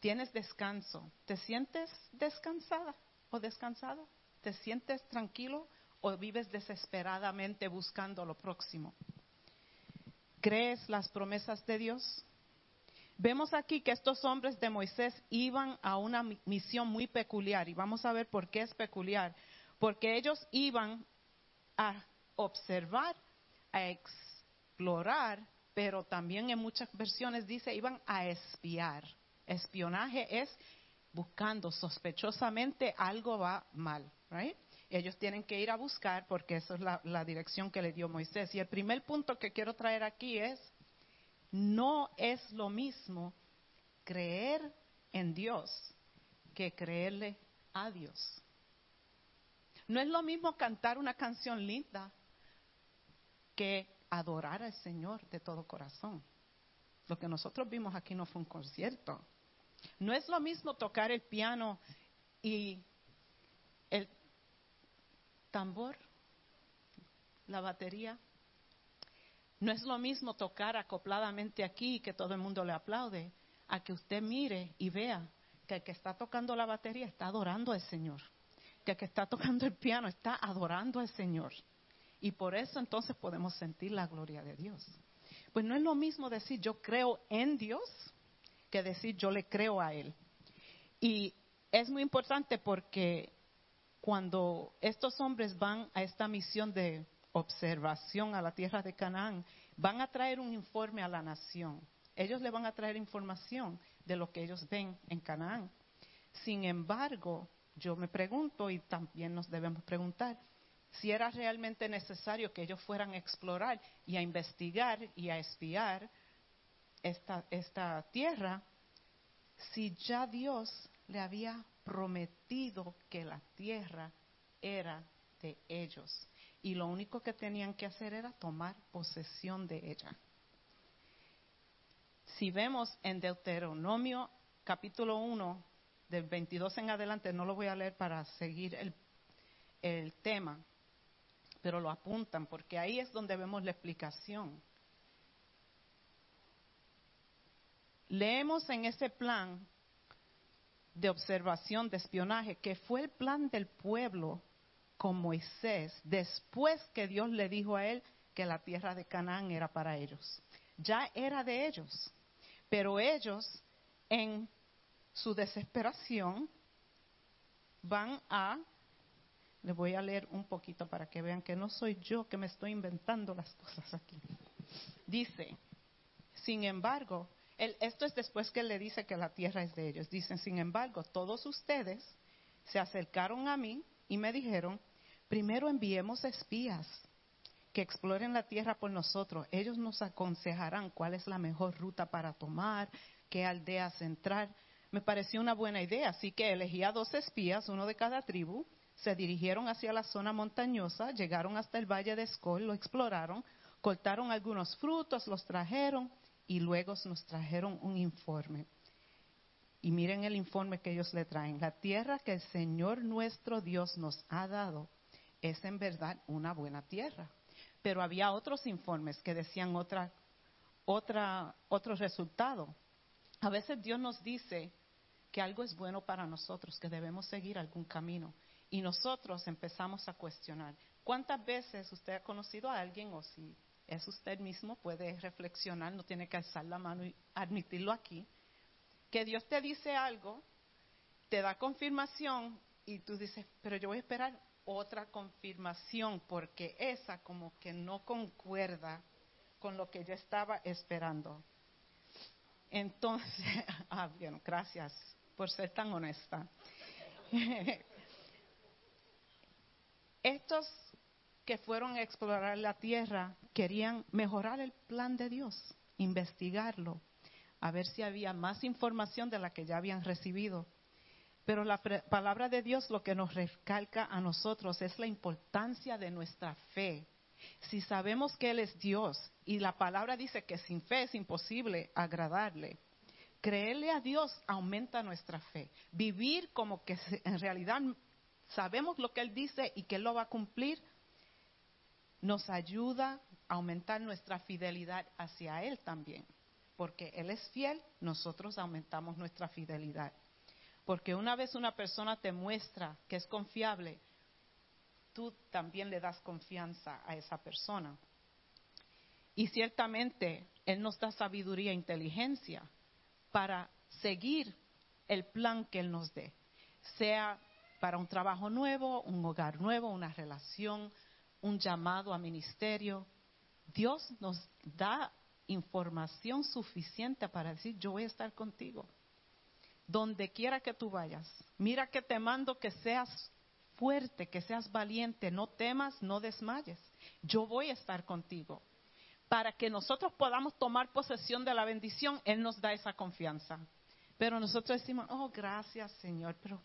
¿Tienes descanso? ¿Te sientes descansada o descansado? ¿Te sientes tranquilo o vives desesperadamente buscando lo próximo? ¿Crees las promesas de Dios? Vemos aquí que estos hombres de Moisés iban a una mi- misión muy peculiar y vamos a ver por qué es peculiar. Porque ellos iban a observar, a explorar, pero también en muchas versiones dice iban a espiar. Espionaje es buscando sospechosamente algo va mal, right? Ellos tienen que ir a buscar porque esa es la, la dirección que le dio Moisés. Y el primer punto que quiero traer aquí es, no es lo mismo creer en Dios que creerle a Dios. No es lo mismo cantar una canción linda que adorar al Señor de todo corazón. Lo que nosotros vimos aquí no fue un concierto. No es lo mismo tocar el piano y el tambor, la batería. No es lo mismo tocar acopladamente aquí y que todo el mundo le aplaude, a que usted mire y vea que el que está tocando la batería está adorando al Señor, que el que está tocando el piano está adorando al Señor. Y por eso entonces podemos sentir la gloria de Dios. Pues no es lo mismo decir yo creo en Dios que decir yo le creo a Él. Y es muy importante porque cuando estos hombres van a esta misión de observación a la tierra de Canaán, van a traer un informe a la nación. Ellos le van a traer información de lo que ellos ven en Canaán. Sin embargo, yo me pregunto y también nos debemos preguntar si era realmente necesario que ellos fueran a explorar y a investigar y a espiar esta, esta tierra si ya Dios le había prometido que la tierra era de ellos y lo único que tenían que hacer era tomar posesión de ella. Si vemos en Deuteronomio capítulo 1, del 22 en adelante, no lo voy a leer para seguir el, el tema, pero lo apuntan porque ahí es donde vemos la explicación. Leemos en ese plan de observación, de espionaje, que fue el plan del pueblo con Moisés después que Dios le dijo a él que la tierra de Canaán era para ellos. Ya era de ellos, pero ellos en su desesperación van a, les voy a leer un poquito para que vean que no soy yo que me estoy inventando las cosas aquí. Dice, sin embargo, él- esto es después que él le dice que la tierra es de ellos. Dicen, sin embargo, todos ustedes se acercaron a mí y me dijeron, primero enviemos espías que exploren la tierra por nosotros. Ellos nos aconsejarán cuál es la mejor ruta para tomar, qué aldeas entrar. Me pareció una buena idea, así que elegí a dos espías, uno de cada tribu, se dirigieron hacia la zona montañosa, llegaron hasta el valle de Escol, lo exploraron, cortaron algunos frutos, los trajeron y luego nos trajeron un informe. Y miren el informe que ellos le traen. La tierra que el Señor nuestro Dios nos ha dado es en verdad una buena tierra. Pero había otros informes que decían otra, otra, otro resultado. A veces Dios nos dice que algo es bueno para nosotros, que debemos seguir algún camino. Y nosotros empezamos a cuestionar. ¿Cuántas veces usted ha conocido a alguien o si es usted mismo, puede reflexionar, no tiene que alzar la mano y admitirlo aquí, que Dios te dice algo, te da confirmación y tú dices, pero yo voy a esperar otra confirmación porque esa como que no concuerda con lo que yo estaba esperando. Entonces, ah, bien, gracias por ser tan honesta. Estos que fueron a explorar la tierra querían mejorar el plan de Dios, investigarlo, a ver si había más información de la que ya habían recibido. Pero la palabra de Dios lo que nos recalca a nosotros es la importancia de nuestra fe. Si sabemos que Él es Dios y la palabra dice que sin fe es imposible agradarle, creerle a Dios aumenta nuestra fe. Vivir como que en realidad sabemos lo que Él dice y que Él lo va a cumplir, nos ayuda a aumentar nuestra fidelidad hacia Él también. Porque Él es fiel, nosotros aumentamos nuestra fidelidad. Porque una vez una persona te muestra que es confiable, tú también le das confianza a esa persona. Y ciertamente Él nos da sabiduría e inteligencia para seguir el plan que Él nos dé, sea para un trabajo nuevo, un hogar nuevo, una relación, un llamado a ministerio. Dios nos da información suficiente para decir, yo voy a estar contigo. Donde quiera que tú vayas. Mira que te mando que seas fuerte, que seas valiente, no temas, no desmayes. Yo voy a estar contigo. Para que nosotros podamos tomar posesión de la bendición, Él nos da esa confianza. Pero nosotros decimos, oh, gracias Señor, pero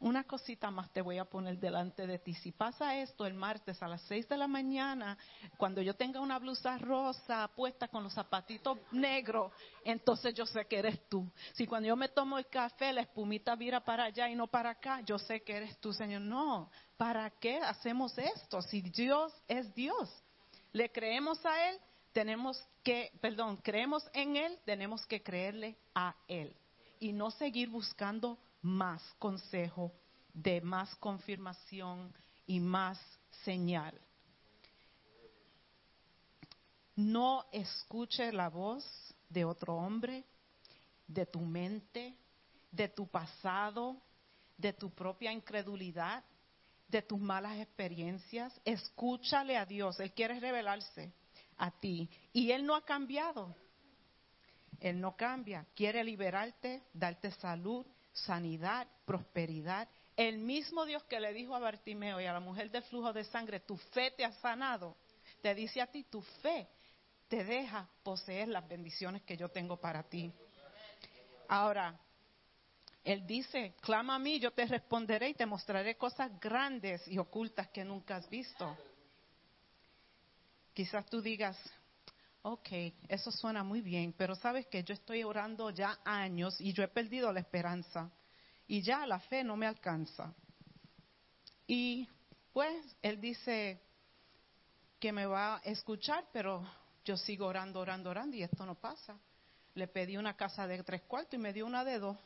una cosita más te voy a poner delante de ti. Si pasa esto el martes a las seis de la mañana, cuando yo tenga una blusa rosa puesta con los zapatitos negros, entonces yo sé que eres tú. Si cuando yo me tomo el café, la espumita vira para allá y no para acá, yo sé que eres tú, Señor. No, ¿para qué hacemos esto? Si Dios es Dios, le creemos a Él, tenemos que, perdón, creemos en Él, tenemos que creerle a Él y no seguir buscando más consejo, de más confirmación y más señal. No escuche la voz de otro hombre, de tu mente, de tu pasado, de tu propia incredulidad, de tus malas experiencias. Escúchale a Dios. Él quiere revelarse a ti. Y Él no ha cambiado. Él no cambia. Quiere liberarte, darte salud, sanidad, prosperidad. El mismo Dios que le dijo a Bartimeo y a la mujer de flujo de sangre, tu fe te ha sanado, te dice a ti, tu fe te deja poseer las bendiciones que yo tengo para ti. Ahora, Él dice, clama a mí, yo te responderé y te mostraré cosas grandes y ocultas que nunca has visto. Quizás tú digas, ok, eso suena muy bien, pero sabes que yo estoy orando ya años y yo he perdido la esperanza y ya la fe no me alcanza. Y pues él dice que me va a escuchar, pero yo sigo orando, orando, orando y esto no pasa. Le pedí una casa de tres cuartos y me dio una de dos.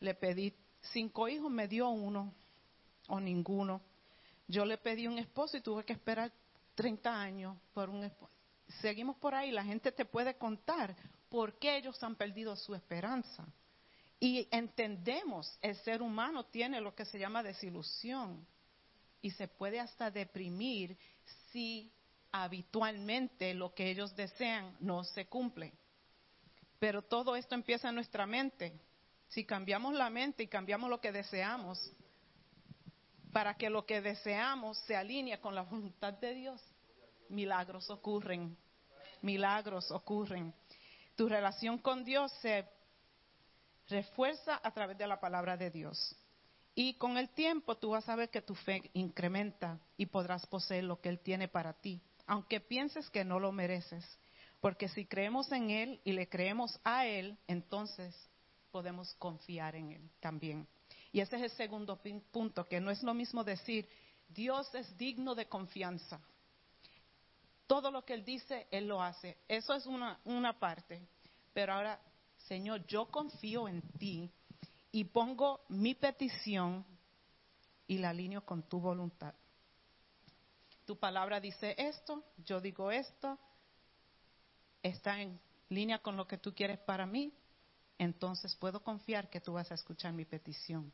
Le pedí cinco hijos, me dio uno o ninguno. Yo le pedí un esposo y tuve que esperar 30 años por un esposo seguimos por ahí, la gente te puede contar por qué ellos han perdido su esperanza. Y entendemos, el ser humano tiene lo que se llama desilusión y se puede hasta deprimir si habitualmente lo que ellos desean no se cumple. Pero todo esto empieza en nuestra mente. Si cambiamos la mente y cambiamos lo que deseamos, para que lo que deseamos se alinee con la voluntad de Dios, milagros ocurren, milagros ocurren. Tu relación con Dios se refuerza a través de la palabra de Dios. Y con el tiempo tú vas a ver que tu fe incrementa y podrás poseer lo que Él tiene para ti, aunque pienses que no lo mereces. Porque si creemos en Él y le creemos a Él, entonces podemos confiar en Él también. Y ese es el segundo punto, que no es lo mismo decir, Dios es digno de confianza. Todo lo que Él dice, Él lo hace. Eso es una, una parte. Pero ahora, Señor, yo confío en ti y pongo mi petición y la alineo con tu voluntad. Tu palabra dice esto, yo digo esto, está en línea con lo que tú quieres para mí, entonces puedo confiar que tú vas a escuchar mi petición.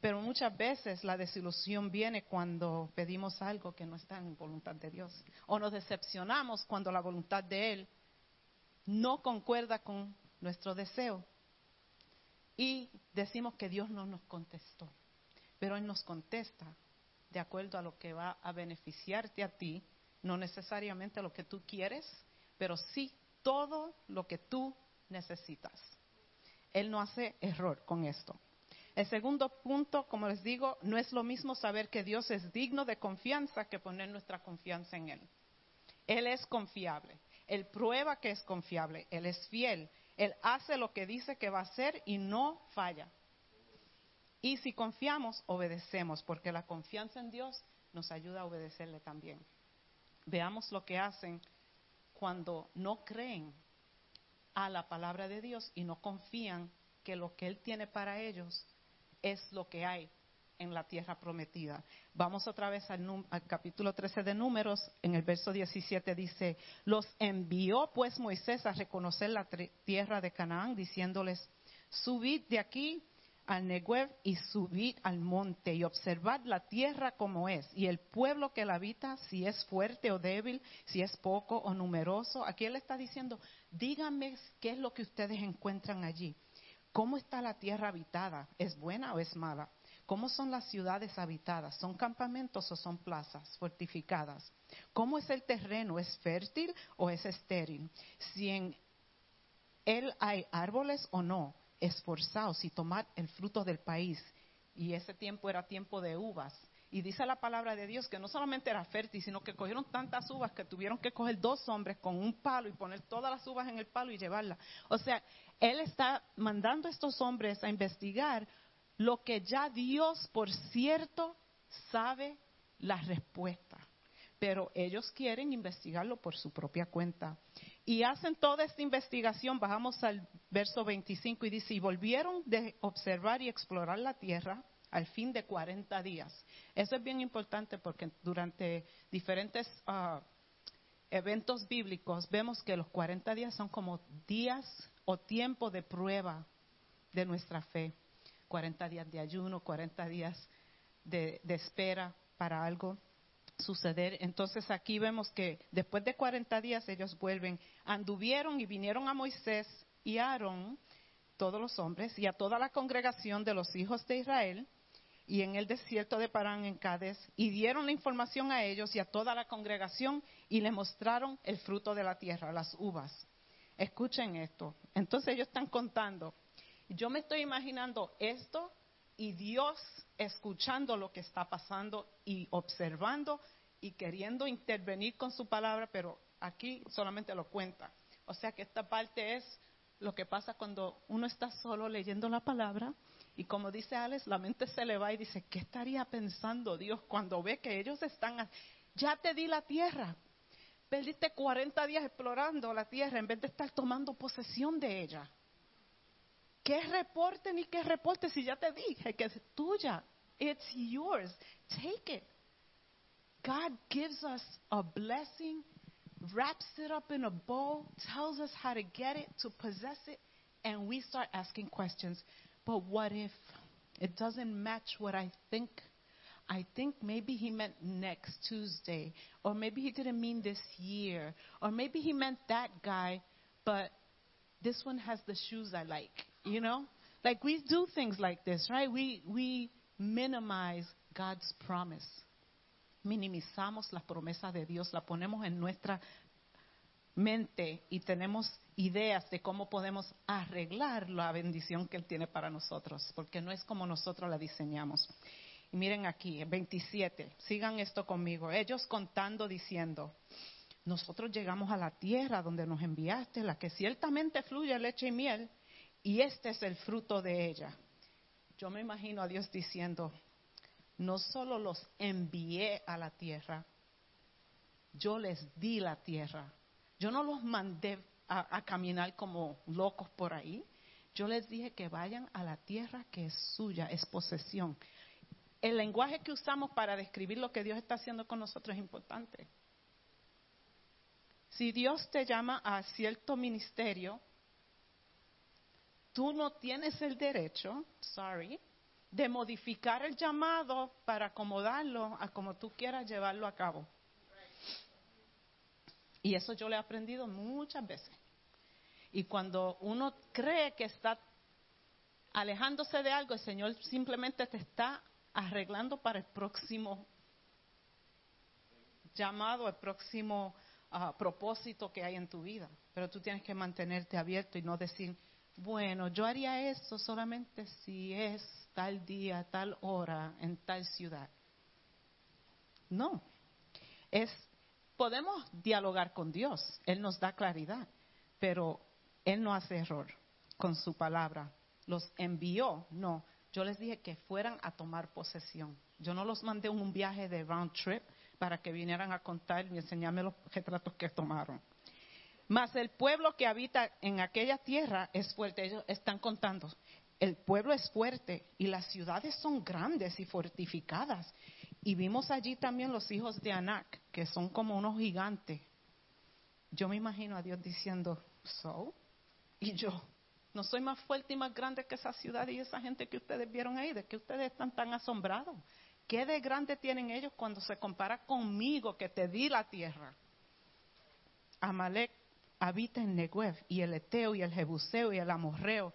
Pero muchas veces la desilusión viene cuando pedimos algo que no está en voluntad de Dios. O nos decepcionamos cuando la voluntad de Él no concuerda con nuestro deseo. Y decimos que Dios no nos contestó. Pero Él nos contesta de acuerdo a lo que va a beneficiarte a ti, no necesariamente lo que tú quieres, pero sí todo lo que tú necesitas. Él no hace error con esto. El segundo punto, como les digo, no es lo mismo saber que Dios es digno de confianza que poner nuestra confianza en Él. Él es confiable. Él prueba que es confiable. Él es fiel. Él hace lo que dice que va a hacer y no falla. Y si confiamos, obedecemos, porque la confianza en Dios nos ayuda a obedecerle también. Veamos lo que hacen cuando no creen a la palabra de Dios y no confían que lo que Él tiene para ellos es lo que hay en la tierra prometida. Vamos otra vez al, al capítulo 13 de Números, en el verso 17 dice, los envió pues Moisés a reconocer la tierra de Canaán, diciéndoles, subid de aquí al Negev y subid al monte y observad la tierra como es y el pueblo que la habita, si es fuerte o débil, si es poco o numeroso. Aquí él está diciendo, díganme qué es lo que ustedes encuentran allí. ¿Cómo está la tierra habitada? ¿Es buena o es mala? ¿Cómo son las ciudades habitadas? ¿Son campamentos o son plazas fortificadas? ¿Cómo es el terreno? ¿Es fértil o es estéril? Si en él hay árboles o no, esforzaos y tomad el fruto del país. Y ese tiempo era tiempo de uvas. Y dice la palabra de Dios que no solamente era fértil, sino que cogieron tantas uvas que tuvieron que coger dos hombres con un palo y poner todas las uvas en el palo y llevarlas. O sea, Él está mandando a estos hombres a investigar lo que ya Dios, por cierto, sabe la respuesta. Pero ellos quieren investigarlo por su propia cuenta. Y hacen toda esta investigación, bajamos al verso 25 y dice, y volvieron de observar y explorar la tierra al fin de 40 días. Eso es bien importante porque durante diferentes ah, eventos bíblicos vemos que los 40 días son como días o tiempo de prueba de nuestra fe. 40 días de ayuno, 40 días de, de espera para algo suceder. Entonces aquí vemos que después de 40 días ellos vuelven, anduvieron y vinieron a Moisés y a Aarón, todos los hombres, y a toda la congregación de los hijos de Israel, y en el desierto de Parán en Cádiz, y dieron la información a ellos y a toda la congregación, y le mostraron el fruto de la tierra, las uvas. Escuchen esto. Entonces ellos están contando. Yo me estoy imaginando esto y Dios escuchando lo que está pasando y observando y queriendo intervenir con su palabra, pero aquí solamente lo cuenta. O sea que esta parte es lo que pasa cuando uno está solo leyendo la palabra y como dice Alex, la mente se le va y dice, ¿qué estaría pensando Dios cuando ve que ellos están, ya te di la tierra, perdiste 40 días explorando la tierra en vez de estar tomando posesión de ella? ¿Qué reporte ni qué reporte si ya te dije que es tuya? It's yours. Take it. God gives us a blessing, wraps it up in a bowl, tells us how to get it, to possess it, and we start asking questions. But what if it doesn't match what I think? I think maybe he meant next Tuesday, or maybe he didn't mean this year, or maybe he meant that guy, but this one has the shoes I like, you know? Like we do things like this, right? We we minimize God's promise. Minimizamos las promesas de Dios, la ponemos en nuestra mente y tenemos ideas de cómo podemos arreglar la bendición que Él tiene para nosotros, porque no es como nosotros la diseñamos. Y miren aquí, 27, sigan esto conmigo. Ellos contando diciendo, nosotros llegamos a la tierra donde nos enviaste, la que ciertamente fluye leche y miel, y este es el fruto de ella. Yo me imagino a Dios diciendo, no solo los envié a la tierra, yo les di la tierra. Yo no los mandé a, caminar como locos por ahí. Yo les dije que vayan a la tierra que es suya, es posesión. El lenguaje que usamos para describir lo que Dios está haciendo con nosotros es importante. Si Dios te llama a cierto ministerio, tú no tienes el derecho, sorry, de modificar el llamado para acomodarlo a como tú quieras llevarlo a cabo. Y eso yo lo he aprendido muchas veces. Y cuando uno cree que está alejándose de algo, el Señor simplemente te está arreglando para el próximo llamado, el próximo ah, propósito que hay en tu vida. Pero tú tienes que mantenerte abierto y no decir, bueno, yo haría eso solamente si es tal día, tal hora, en tal ciudad. No, es podemos dialogar con Dios, Él nos da claridad, pero Él no hace error con su palabra. Los envió, no. Yo les dije que fueran a tomar posesión. Yo no los mandé en un viaje de round trip para que vinieran a contar y enseñarme los retratos que tomaron. Mas el pueblo que habita en aquella tierra es fuerte. Ellos están contando. el pueblo es fuerte y las ciudades son grandes y fortificadas. Y vimos allí también los hijos de Anak, que son como unos gigantes. Yo me imagino a Dios diciendo, so, y yo, no soy más fuerte y más grande que esa ciudad y esa gente que ustedes vieron ahí, de que ustedes están tan asombrados. ¿Qué de grande tienen ellos cuando se compara conmigo que te di la tierra? Amalek habita en Negev y el Eteo y el Jebuseo y el Amorreo.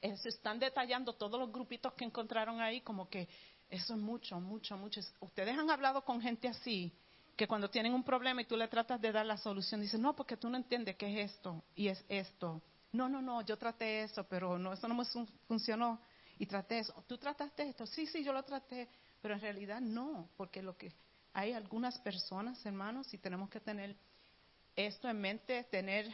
Eh, Se están detallando todos los grupitos que encontraron ahí como que eso es mucho, mucho, mucho. Ustedes han hablado con gente así que cuando tienen un problema y tú le tratas de dar la solución, dicen, no, porque tú no entiendes qué es esto y es esto. No, no, no, yo traté eso, pero no, eso no me fun- funcionó y traté eso. ¿Tú trataste esto? Sí, sí, yo lo traté, pero en realidad no, porque lo que hay algunas personas, hermanos, y tenemos que tener esto en mente, tener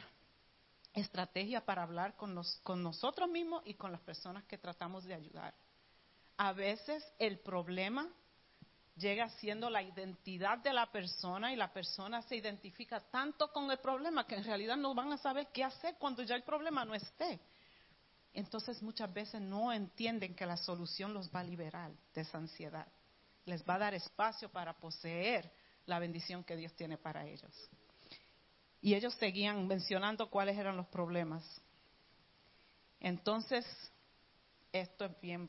estrategia para hablar con, nos- con nosotros mismos y con las personas que tratamos de ayudar. A veces el problema llega siendo la identidad de la persona y la persona se identifica tanto con el problema que en realidad no van a saber qué hacer cuando ya el problema no esté. Entonces muchas veces no entienden que la solución los va a liberar de esa ansiedad. Les va a dar espacio para poseer la bendición que Dios tiene para ellos. Y ellos seguían mencionando cuáles eran los problemas. Entonces, esto es bien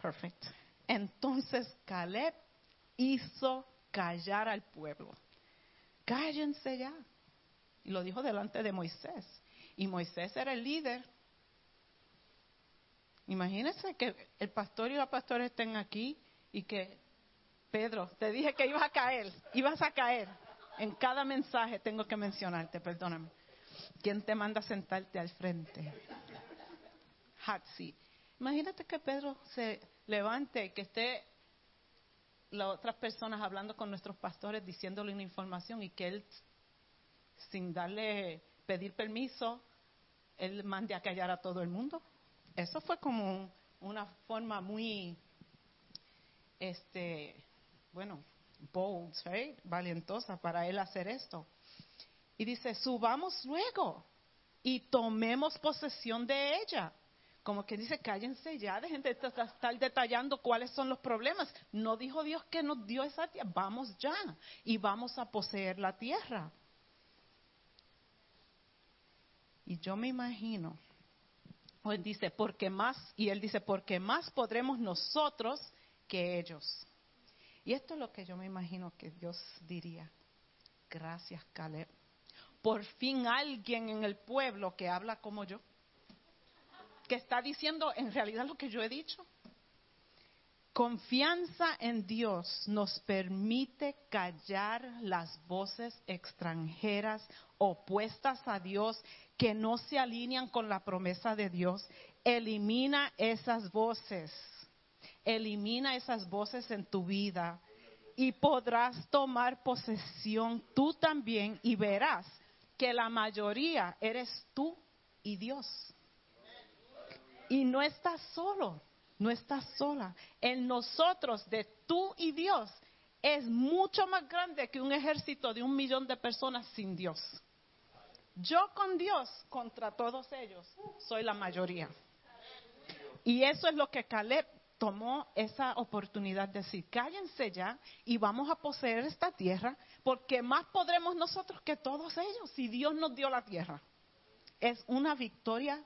perfecto. Entonces Caleb hizo callar al pueblo. Cállense ya. Y lo dijo delante de Moisés. Y Moisés era el líder. Imagínense que el pastor y la pastora estén aquí y que Pedro, te dije que ibas a caer, ibas a caer. En cada mensaje tengo que mencionarte, perdóname. ¿Quién te manda sentarte al frente? Seat. Imagínate que Pedro se levante que esté las otras personas hablando con nuestros pastores, diciéndole una información y que él, sin darle, pedir permiso, él mande a callar a todo el mundo. Eso fue como un- una forma muy, este, bueno, bold, right? valientosa para él hacer esto. Y dice, subamos luego y tomemos posesión de ella. Como que dice, cállense ya, dejen de estar detallando cuáles son los problemas. No dijo Dios que nos dio esa tierra, vamos ya y vamos a poseer la tierra. Y yo me imagino, o él dice, porque más, y él dice, porque más podremos nosotros que ellos. Y esto es lo que yo me imagino que Dios diría. Gracias, Caleb. Por fin alguien en el pueblo que habla como yo, que está diciendo en realidad lo que yo he dicho. Confianza en Dios nos permite callar las voces extranjeras opuestas a Dios que no se alinean con la promesa de Dios. Elimina esas voces. Elimina esas voces en tu vida y podrás tomar posesión tú también y verás que la mayoría eres tú y Dios. Y no estás solo, no estás sola. En nosotros, de tú y Dios, es mucho más grande que un ejército de un millón de personas sin Dios. Yo con Dios, contra todos ellos, soy la mayoría. Y eso es lo que Caleb tomó esa oportunidad de decir, cállense ya y vamos a poseer esta tierra, porque más podremos nosotros que todos ellos, si Dios nos dio la tierra. Es una victoria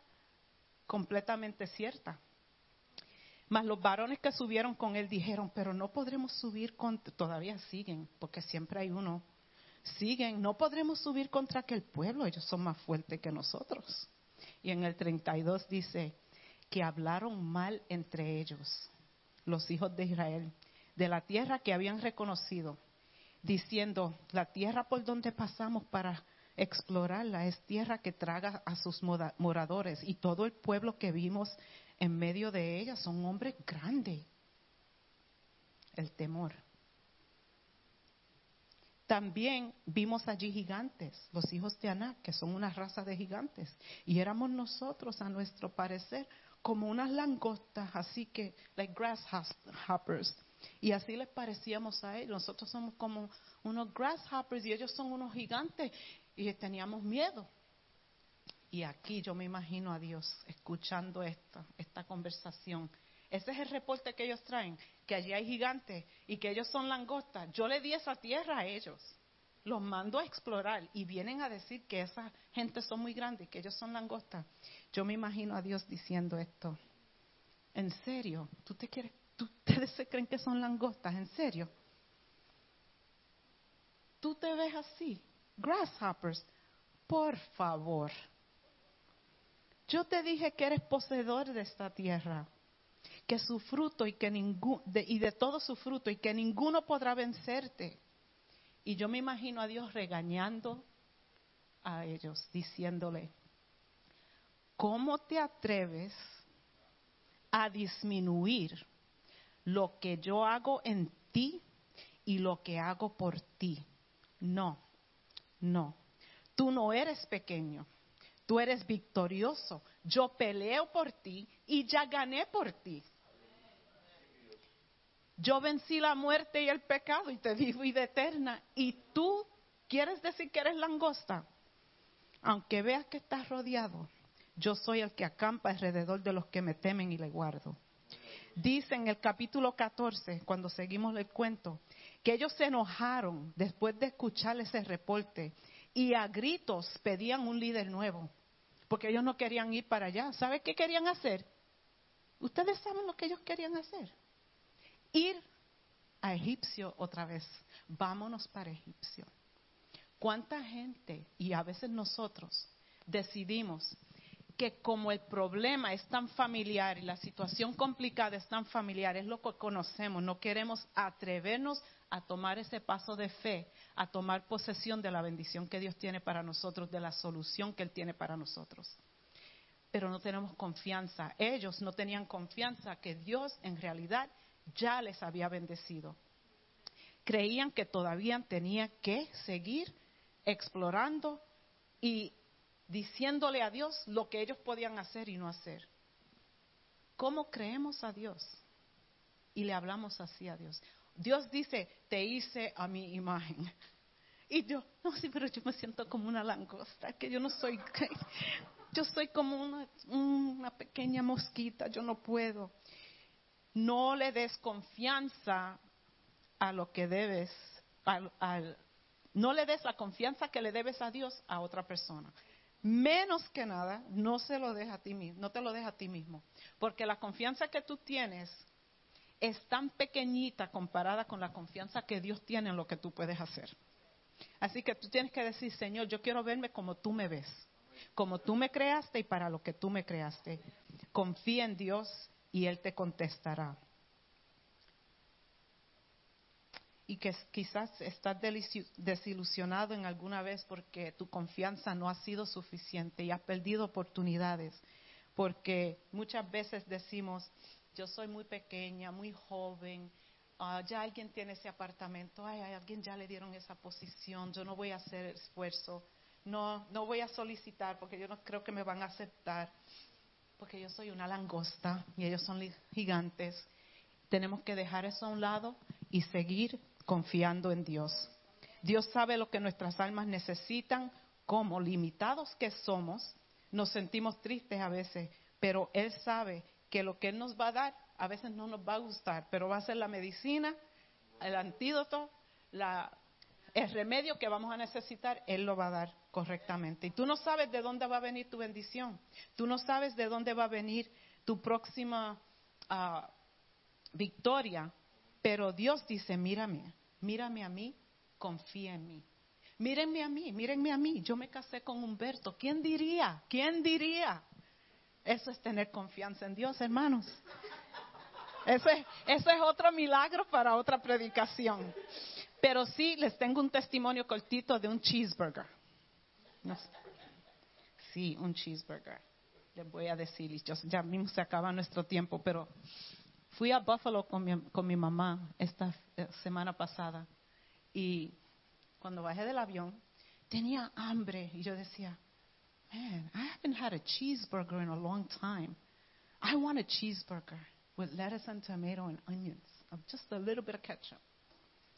completamente cierta. Mas los varones que subieron con él dijeron, pero no podremos subir contra, todavía siguen, porque siempre hay uno, siguen, no podremos subir contra aquel pueblo, ellos son más fuertes que nosotros. Y en el 32 dice que hablaron mal entre ellos, los hijos de Israel, de la tierra que habían reconocido, diciendo, la tierra por donde pasamos para explorarla es tierra que traga a sus moradores y todo el pueblo que vimos en medio de ella son hombres grandes. El temor. También vimos allí gigantes, los hijos de Anak, que son una raza de gigantes. Y éramos nosotros, a nuestro parecer, como unas langostas, así que, like grasshoppers. Y así les parecíamos a ellos. Nosotros somos como unos grasshoppers y ellos son unos gigantes. Y teníamos miedo. Y aquí yo me imagino a Dios escuchando esta, esta conversación. Ese es el reporte que ellos traen, que allí hay gigantes y que ellos son langostas. Yo le di esa tierra a ellos. Los mando a explorar y vienen a decir que esa gente son muy grandes y que ellos son langostas. Yo me imagino a Dios diciendo esto. ¿En serio? ¿Tú te quieres, tú, ustedes se creen que son langostas? ¿En serio? ¿Tú te ves así? Grasshoppers, por favor. Yo te dije que eres poseedor de esta tierra, que su fruto y que ningún, de, y de todo su fruto y que ninguno podrá vencerte. Y yo me imagino a Dios regañando a ellos, diciéndole, ¿cómo te atreves a disminuir lo que yo hago en ti y lo que hago por ti? No, no. Tú no eres pequeño, tú eres victorioso. Yo peleo por ti y ya gané por ti. Yo vencí la muerte y el pecado y te di vida eterna. Y tú quieres decir que eres langosta. Aunque veas que estás rodeado, yo soy el que acampa alrededor de los que me temen y le guardo. Dice en el capítulo 14, cuando seguimos el cuento, que ellos se enojaron después de escuchar ese reporte y a gritos pedían un líder nuevo, porque ellos no querían ir para allá. ¿Sabe qué querían hacer? Ustedes saben lo que ellos querían hacer. Ir a Egipcio otra vez. Vámonos para Egipcio. ¿Cuánta gente, y a veces nosotros, decidimos que como el problema es tan familiar y la situación complicada es tan familiar, es lo que conocemos, no queremos atrevernos a tomar ese paso de fe, a tomar posesión de la bendición que Dios tiene para nosotros, de la solución que Él tiene para nosotros. Pero no tenemos confianza. Ellos no tenían confianza que Dios en realidad ya les había bendecido. Creían que todavía tenía que seguir explorando y diciéndole a Dios lo que ellos podían hacer y no hacer. ¿Cómo creemos a Dios? Y le hablamos así a Dios. Dios dice, te hice a mi imagen. Y yo, no, sí, pero yo me siento como una langosta, que yo no soy, yo soy como una, pequeña mosquita, yo no puedo. No le des confianza a lo que debes, al, no le des la confianza que le debes a Dios a otra persona. Menos que nada, no se lo deja a ti mismo, no te lo deja a ti mismo, porque la confianza que tú tienes es tan pequeñita comparada con la confianza que Dios tiene en lo que tú puedes hacer. Así que tú tienes que decir, Señor, yo quiero verme como tú me ves, como tú me creaste y para lo que tú me creaste. Confía en Dios y Él te contestará. Y que quizás estás desilusionado en alguna vez porque tu confianza no ha sido suficiente y has perdido oportunidades. Porque muchas veces decimos, yo soy muy pequeña, muy joven, uh, ya alguien tiene ese apartamento, ay, a alguien ya le dieron esa posición, yo no voy a hacer esfuerzo, no, no voy a solicitar porque yo no creo que me van a aceptar, porque yo soy una langosta y ellos son gigantes. Tenemos que dejar eso a un lado y seguir confiando en Dios. Dios sabe lo que nuestras almas necesitan, como limitados que somos, nos sentimos tristes a veces, pero Él sabe que lo que Él nos va a dar a veces no nos va a gustar, pero va a ser la medicina, el antídoto, el remedio que vamos a necesitar, Él lo va a dar correctamente. Y tú no sabes de dónde va a venir tu bendición, tú no sabes de dónde va a venir tu próxima uh, victoria, pero Dios dice, mírame, mírame a mí, confía en mí. Mírenme a mí, mírenme a mí. Yo me casé con Humberto. ¿Quién diría? ¿Quién diría? Eso es tener confianza en Dios, hermanos. Ese, ese es otro milagro para otra predicación. Pero sí, les tengo un testimonio cortito de un cheeseburger. No sé. Sí, un cheeseburger. Les voy a decir, ya mismo se acaba nuestro tiempo, pero fui a Buffalo con mi, con mi mamá esta semana pasada y cuando bajé del avión tenía hambre y yo decía, man, I haven't had a cheeseburger in a long time. I want a cheeseburger with lettuce and tomato and onions, of just a little bit of ketchup,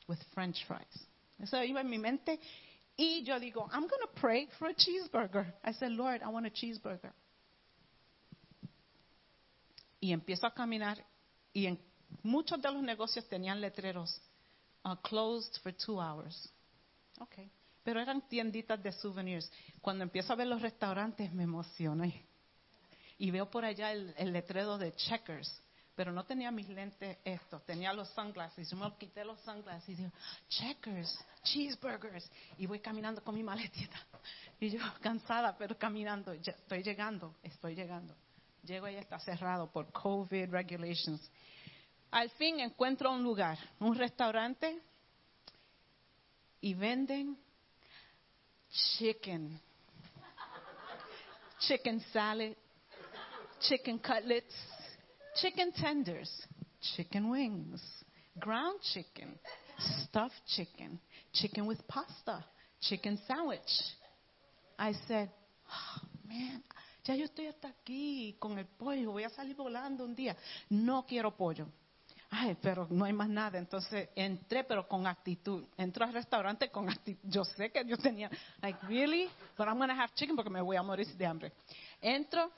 with French fries. Eso iba en mi mente Y yo digo, I'm going to pray for a cheeseburger. I said, Lord, I want a cheeseburger. Y empiezo a caminar y en muchos de los negocios tenían letreros, uh, closed for two hours. Okay. Pero eran tienditas de souvenirs. Cuando empiezo a ver los restaurantes me emocioné. Y veo por allá el, el letrero de Checkers. Pero no tenía mis lentes estos, tenía los sunglasses. Yo me quité los sunglasses y digo, Checkers, cheeseburgers. Y voy caminando con mi maletita. Y yo cansada, pero caminando. Ya estoy llegando, estoy llegando. Llego y está cerrado por COVID regulations. Al fin encuentro un lugar, un restaurante, y venden chicken. Chicken salad, chicken cutlets, chicken tenders, chicken wings, ground chicken, stuffed chicken, chicken with pasta, chicken sandwich. I said, oh, man, ya yo estoy hasta aquí con el pollo, voy a salir volando un día. No quiero pollo. Ay, pero no hay más nada. Entonces entré, pero con actitud. Entro al restaurante con actitud. Yo sé que yo tenía, like, really? But I'm going to have chicken porque me voy a morir de hambre. Entro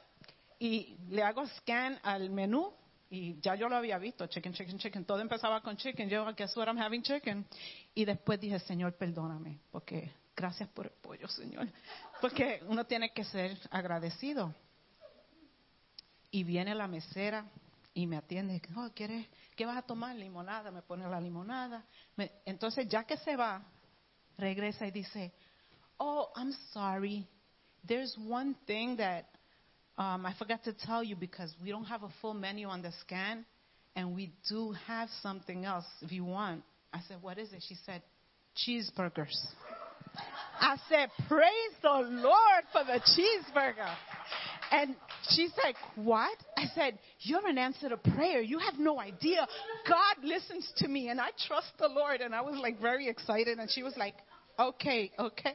y le hago scan al menú y ya yo lo había visto, chicken, chicken, chicken. Todo empezaba con chicken. Yo, guess what, I'm having chicken. Y después dije, Señor, perdóname, porque gracias por el pollo, Señor. Porque uno tiene que ser agradecido. Y viene la mesera y me atiende. Oh, ¿quieres, ¿Qué vas a tomar? Limonada. Me pone la limonada. Me- entonces, ya que se va, regresa y dice, Oh, I'm sorry. There's one thing that um, I forgot to tell you because we don't have a full menu on the scan, and we do have something else if you want. I said, What is it? She said, Cheeseburgers. I said, Praise the Lord for the cheeseburger. And she's like, What? I said, You're an answer to prayer. You have no idea. God listens to me, and I trust the Lord. And I was like very excited. And she was like, Okay, okay.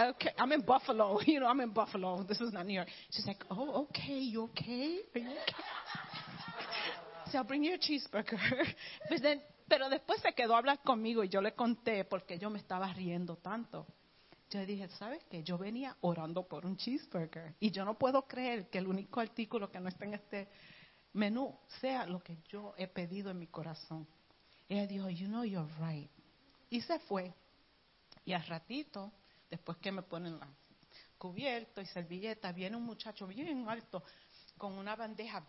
Okay, I'm in Buffalo. You know, I'm in Buffalo. This is not New York. She's like, Oh, okay. You okay? Are you okay? So I'll bring you a cheeseburger. Pues then- pero después se quedó a hablar conmigo y yo le conté porque yo me estaba riendo tanto. Yo le dije, ¿sabes qué? Yo venía orando por un cheeseburger y yo no puedo creer que el único artículo que no está en este menú sea lo que yo he pedido en mi corazón. Y ella dijo, you know you're right. Y se fue. Y al ratito, después que me ponen la cubierto y servilleta, viene un muchacho bien alto con una bandeja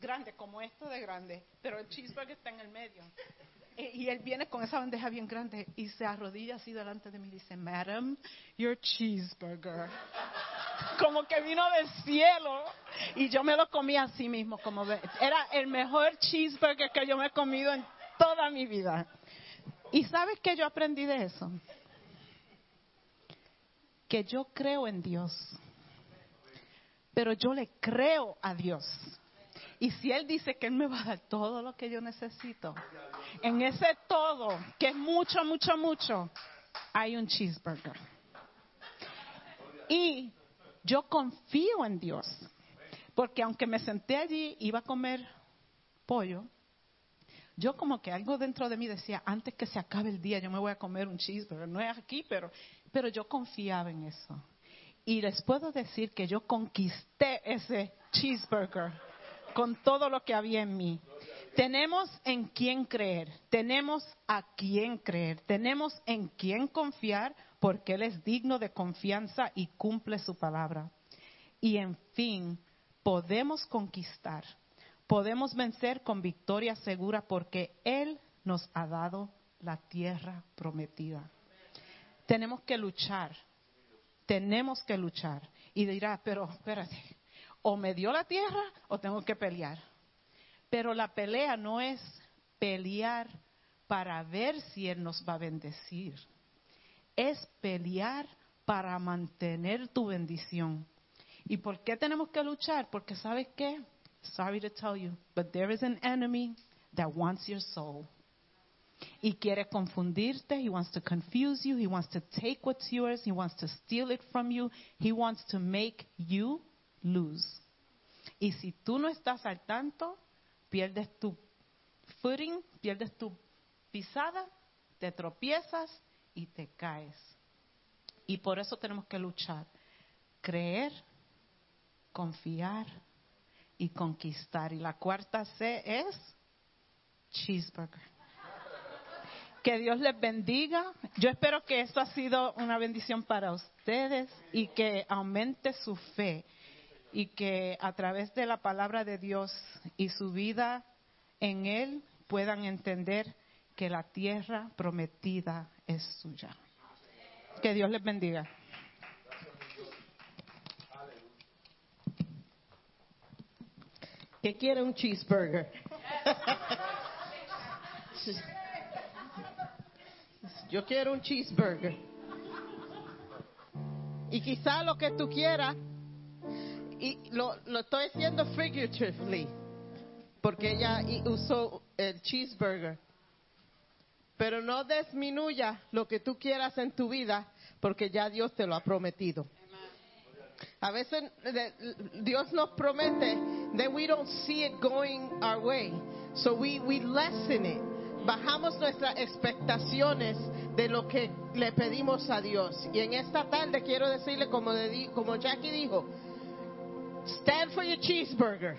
grande, como esto de grande, pero el cheeseburger está en el medio. E- Y él viene con esa bandeja bien grande y se arrodilla así delante de mí y dice, Madam, your cheeseburger. Como que vino del cielo y yo me lo comí así mismo. Como era el mejor cheeseburger que yo me he comido en toda mi vida. ¿Y sabes qué yo aprendí de eso? Que yo creo en Dios, pero yo le creo a Dios. Y si Él dice que Él me va a dar todo lo que yo necesito, en ese todo, que es mucho, mucho, mucho, hay un cheeseburger. Y yo confío en Dios, porque aunque me senté allí, iba a comer pollo, yo como que algo dentro de mí decía, antes que se acabe el día, yo me voy a comer un cheeseburger. No es aquí, pero, pero yo confiaba en eso. Y les puedo decir que yo conquisté ese cheeseburger con todo lo que había en mí. Tenemos en quién creer, tenemos a quién creer, tenemos en quién confiar porque Él es digno de confianza y cumple su palabra. Y en fin, podemos conquistar, podemos vencer con victoria segura porque Él nos ha dado la tierra prometida. Tenemos que luchar, tenemos que luchar. Y dirá, pero espérate, o me dio la tierra o tengo que pelear. Pero la pelea no es pelear para ver si Él nos va a bendecir. Es pelear para mantener tu bendición. ¿Y por qué tenemos que luchar? Porque sabes qué? Sorry to tell you, but there is an enemy that wants your soul. Y quiere confundirte, he wants to confuse you, he wants to take what's yours, he wants to steal it from you, he wants to make you lose. Y si tú no estás al tanto, pierdes tu footing, pierdes tu pisada, te tropiezas y te caes. Y por eso tenemos que luchar. Creer, confiar y conquistar. Y la cuarta C es cheeseburger. Que Dios les bendiga. Yo espero que esto ha sido una bendición para ustedes y que aumente su fe y que a través de la palabra de Dios y su vida en Él puedan entender que la tierra prometida es suya. Que Dios les bendiga. que quiere un cheeseburger. Yo quiero un cheeseburger. Y quizá lo que tú quieras, y lo, lo estoy haciendo figuratively, porque ella usó el cheeseburger. Pero no disminuya lo que tú quieras en tu vida, porque ya Dios te lo ha prometido. A veces de- Dios nos promete, then we don't see it going our way. So we, we lessen it. Bajamos nuestras expectaciones de lo que le pedimos a Dios. Y en esta tarde quiero decirle, como, di- como Jackie dijo, stand for your cheeseburger.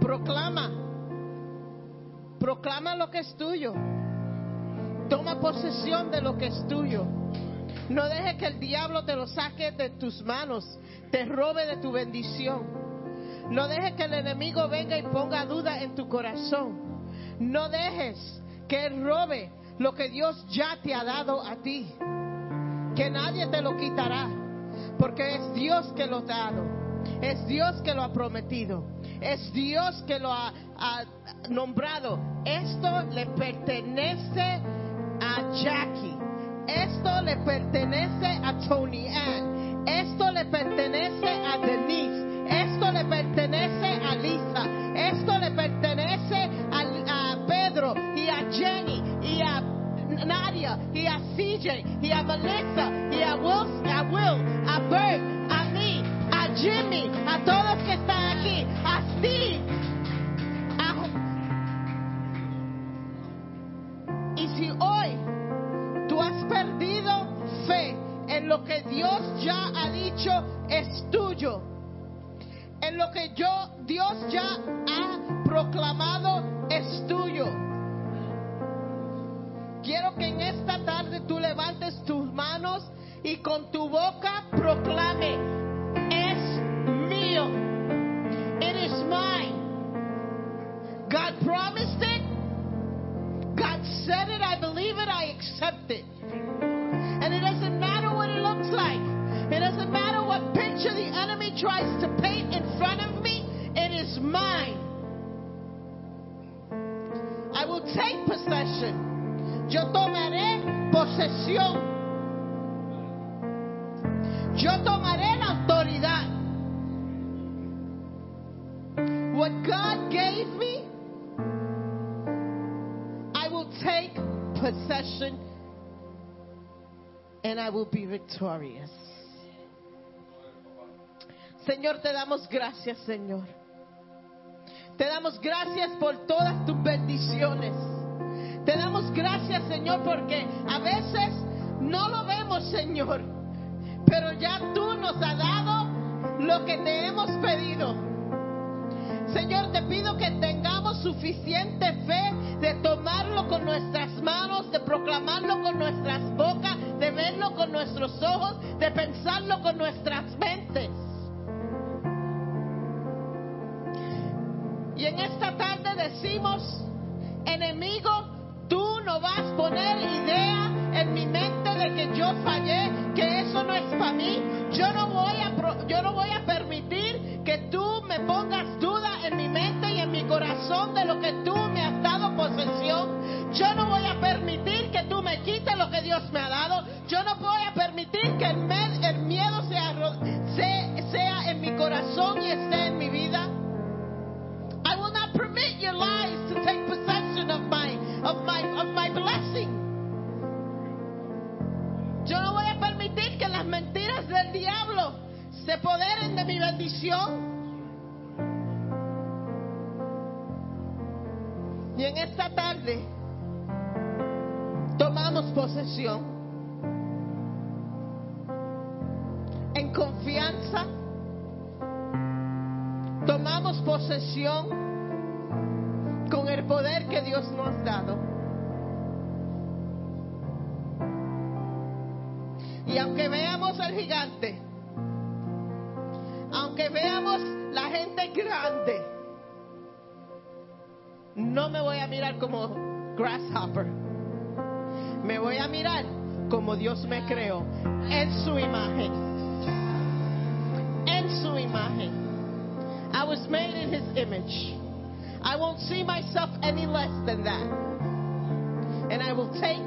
Proclama. Proclama lo que es tuyo. Toma posesión de lo que es tuyo. No dejes que el diablo te lo saque de tus manos, te robe de tu bendición. No dejes que el enemigo venga y ponga duda en tu corazón. No dejes que él robe lo que Dios ya te ha dado a ti. Que nadie te lo quitará. Porque es Dios que lo ha dado. Es Dios que lo ha prometido. Es Dios que lo ha, nombrado. Esto le pertenece a Jackie. Esto le pertenece a Tony Ann. Esto le pertenece a Denise. Esto le pertenece a Lisa. Esto le pertenece a, Pedro y a Jenny y a Nadia y a CJ y a Melissa y a Will, a Will, a Bert, a Jimmy, a todos que están aquí, a Steve, a y si hoy tú has perdido fe en lo que Dios ya ha dicho es tuyo, en lo que yo Dios ya ha proclamado es tuyo. Quiero que en esta tarde tú levantes tus manos y con tu boca proclame, It is mine. God promised it. God said it, I believe it, I accept it. And it doesn't matter what it looks like. It doesn't matter what picture the enemy tries to paint in front of me. It is mine. I will take possession. Yo tomaré posesión. Yo tomaré la autoridad. What God gave me, I will take possession and I will be victorious. Señor, te damos gracias, Señor. Te damos gracias por todas tus bendiciones. Te damos gracias, Señor, porque a veces no lo vemos, Señor, pero ya tú nos has dado lo que te hemos pedido. Señor, te pido que tengamos suficiente fe de tomarlo con nuestras manos, de proclamarlo con nuestras bocas, de verlo con nuestros ojos, de pensarlo con nuestras mentes. Y en esta tarde decimos, enemigo, tú no vas a poner idea en mi mente de que yo fallé, que eso no es para mí. Yo no voy a yo no voy de lo que tú me has dado posesión. Yo no voy a permitir que tú me quites lo que Dios me ha dado. Yo no voy a permitir que el, miedo sea, ro- se- sea en mi corazón y esté en mi vida. I will not permit your lies to take possession of my of my of my blessing. Yo no voy a permitir que las mentiras del diablo se apoderen de mi bendición. Y en esta tarde tomamos posesión. en confianza, tomamos posesión con el poder que Dios nos ha dado. Y aunque veamos al gigante, aunque veamos la gente grande, no me voy a mirar como grasshopper. Me voy a mirar como Dios me creó, en su imagen. En su imagen. I was made in his image. I won't see myself any less than that. And I will take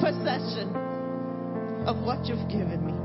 possession of what you've given me.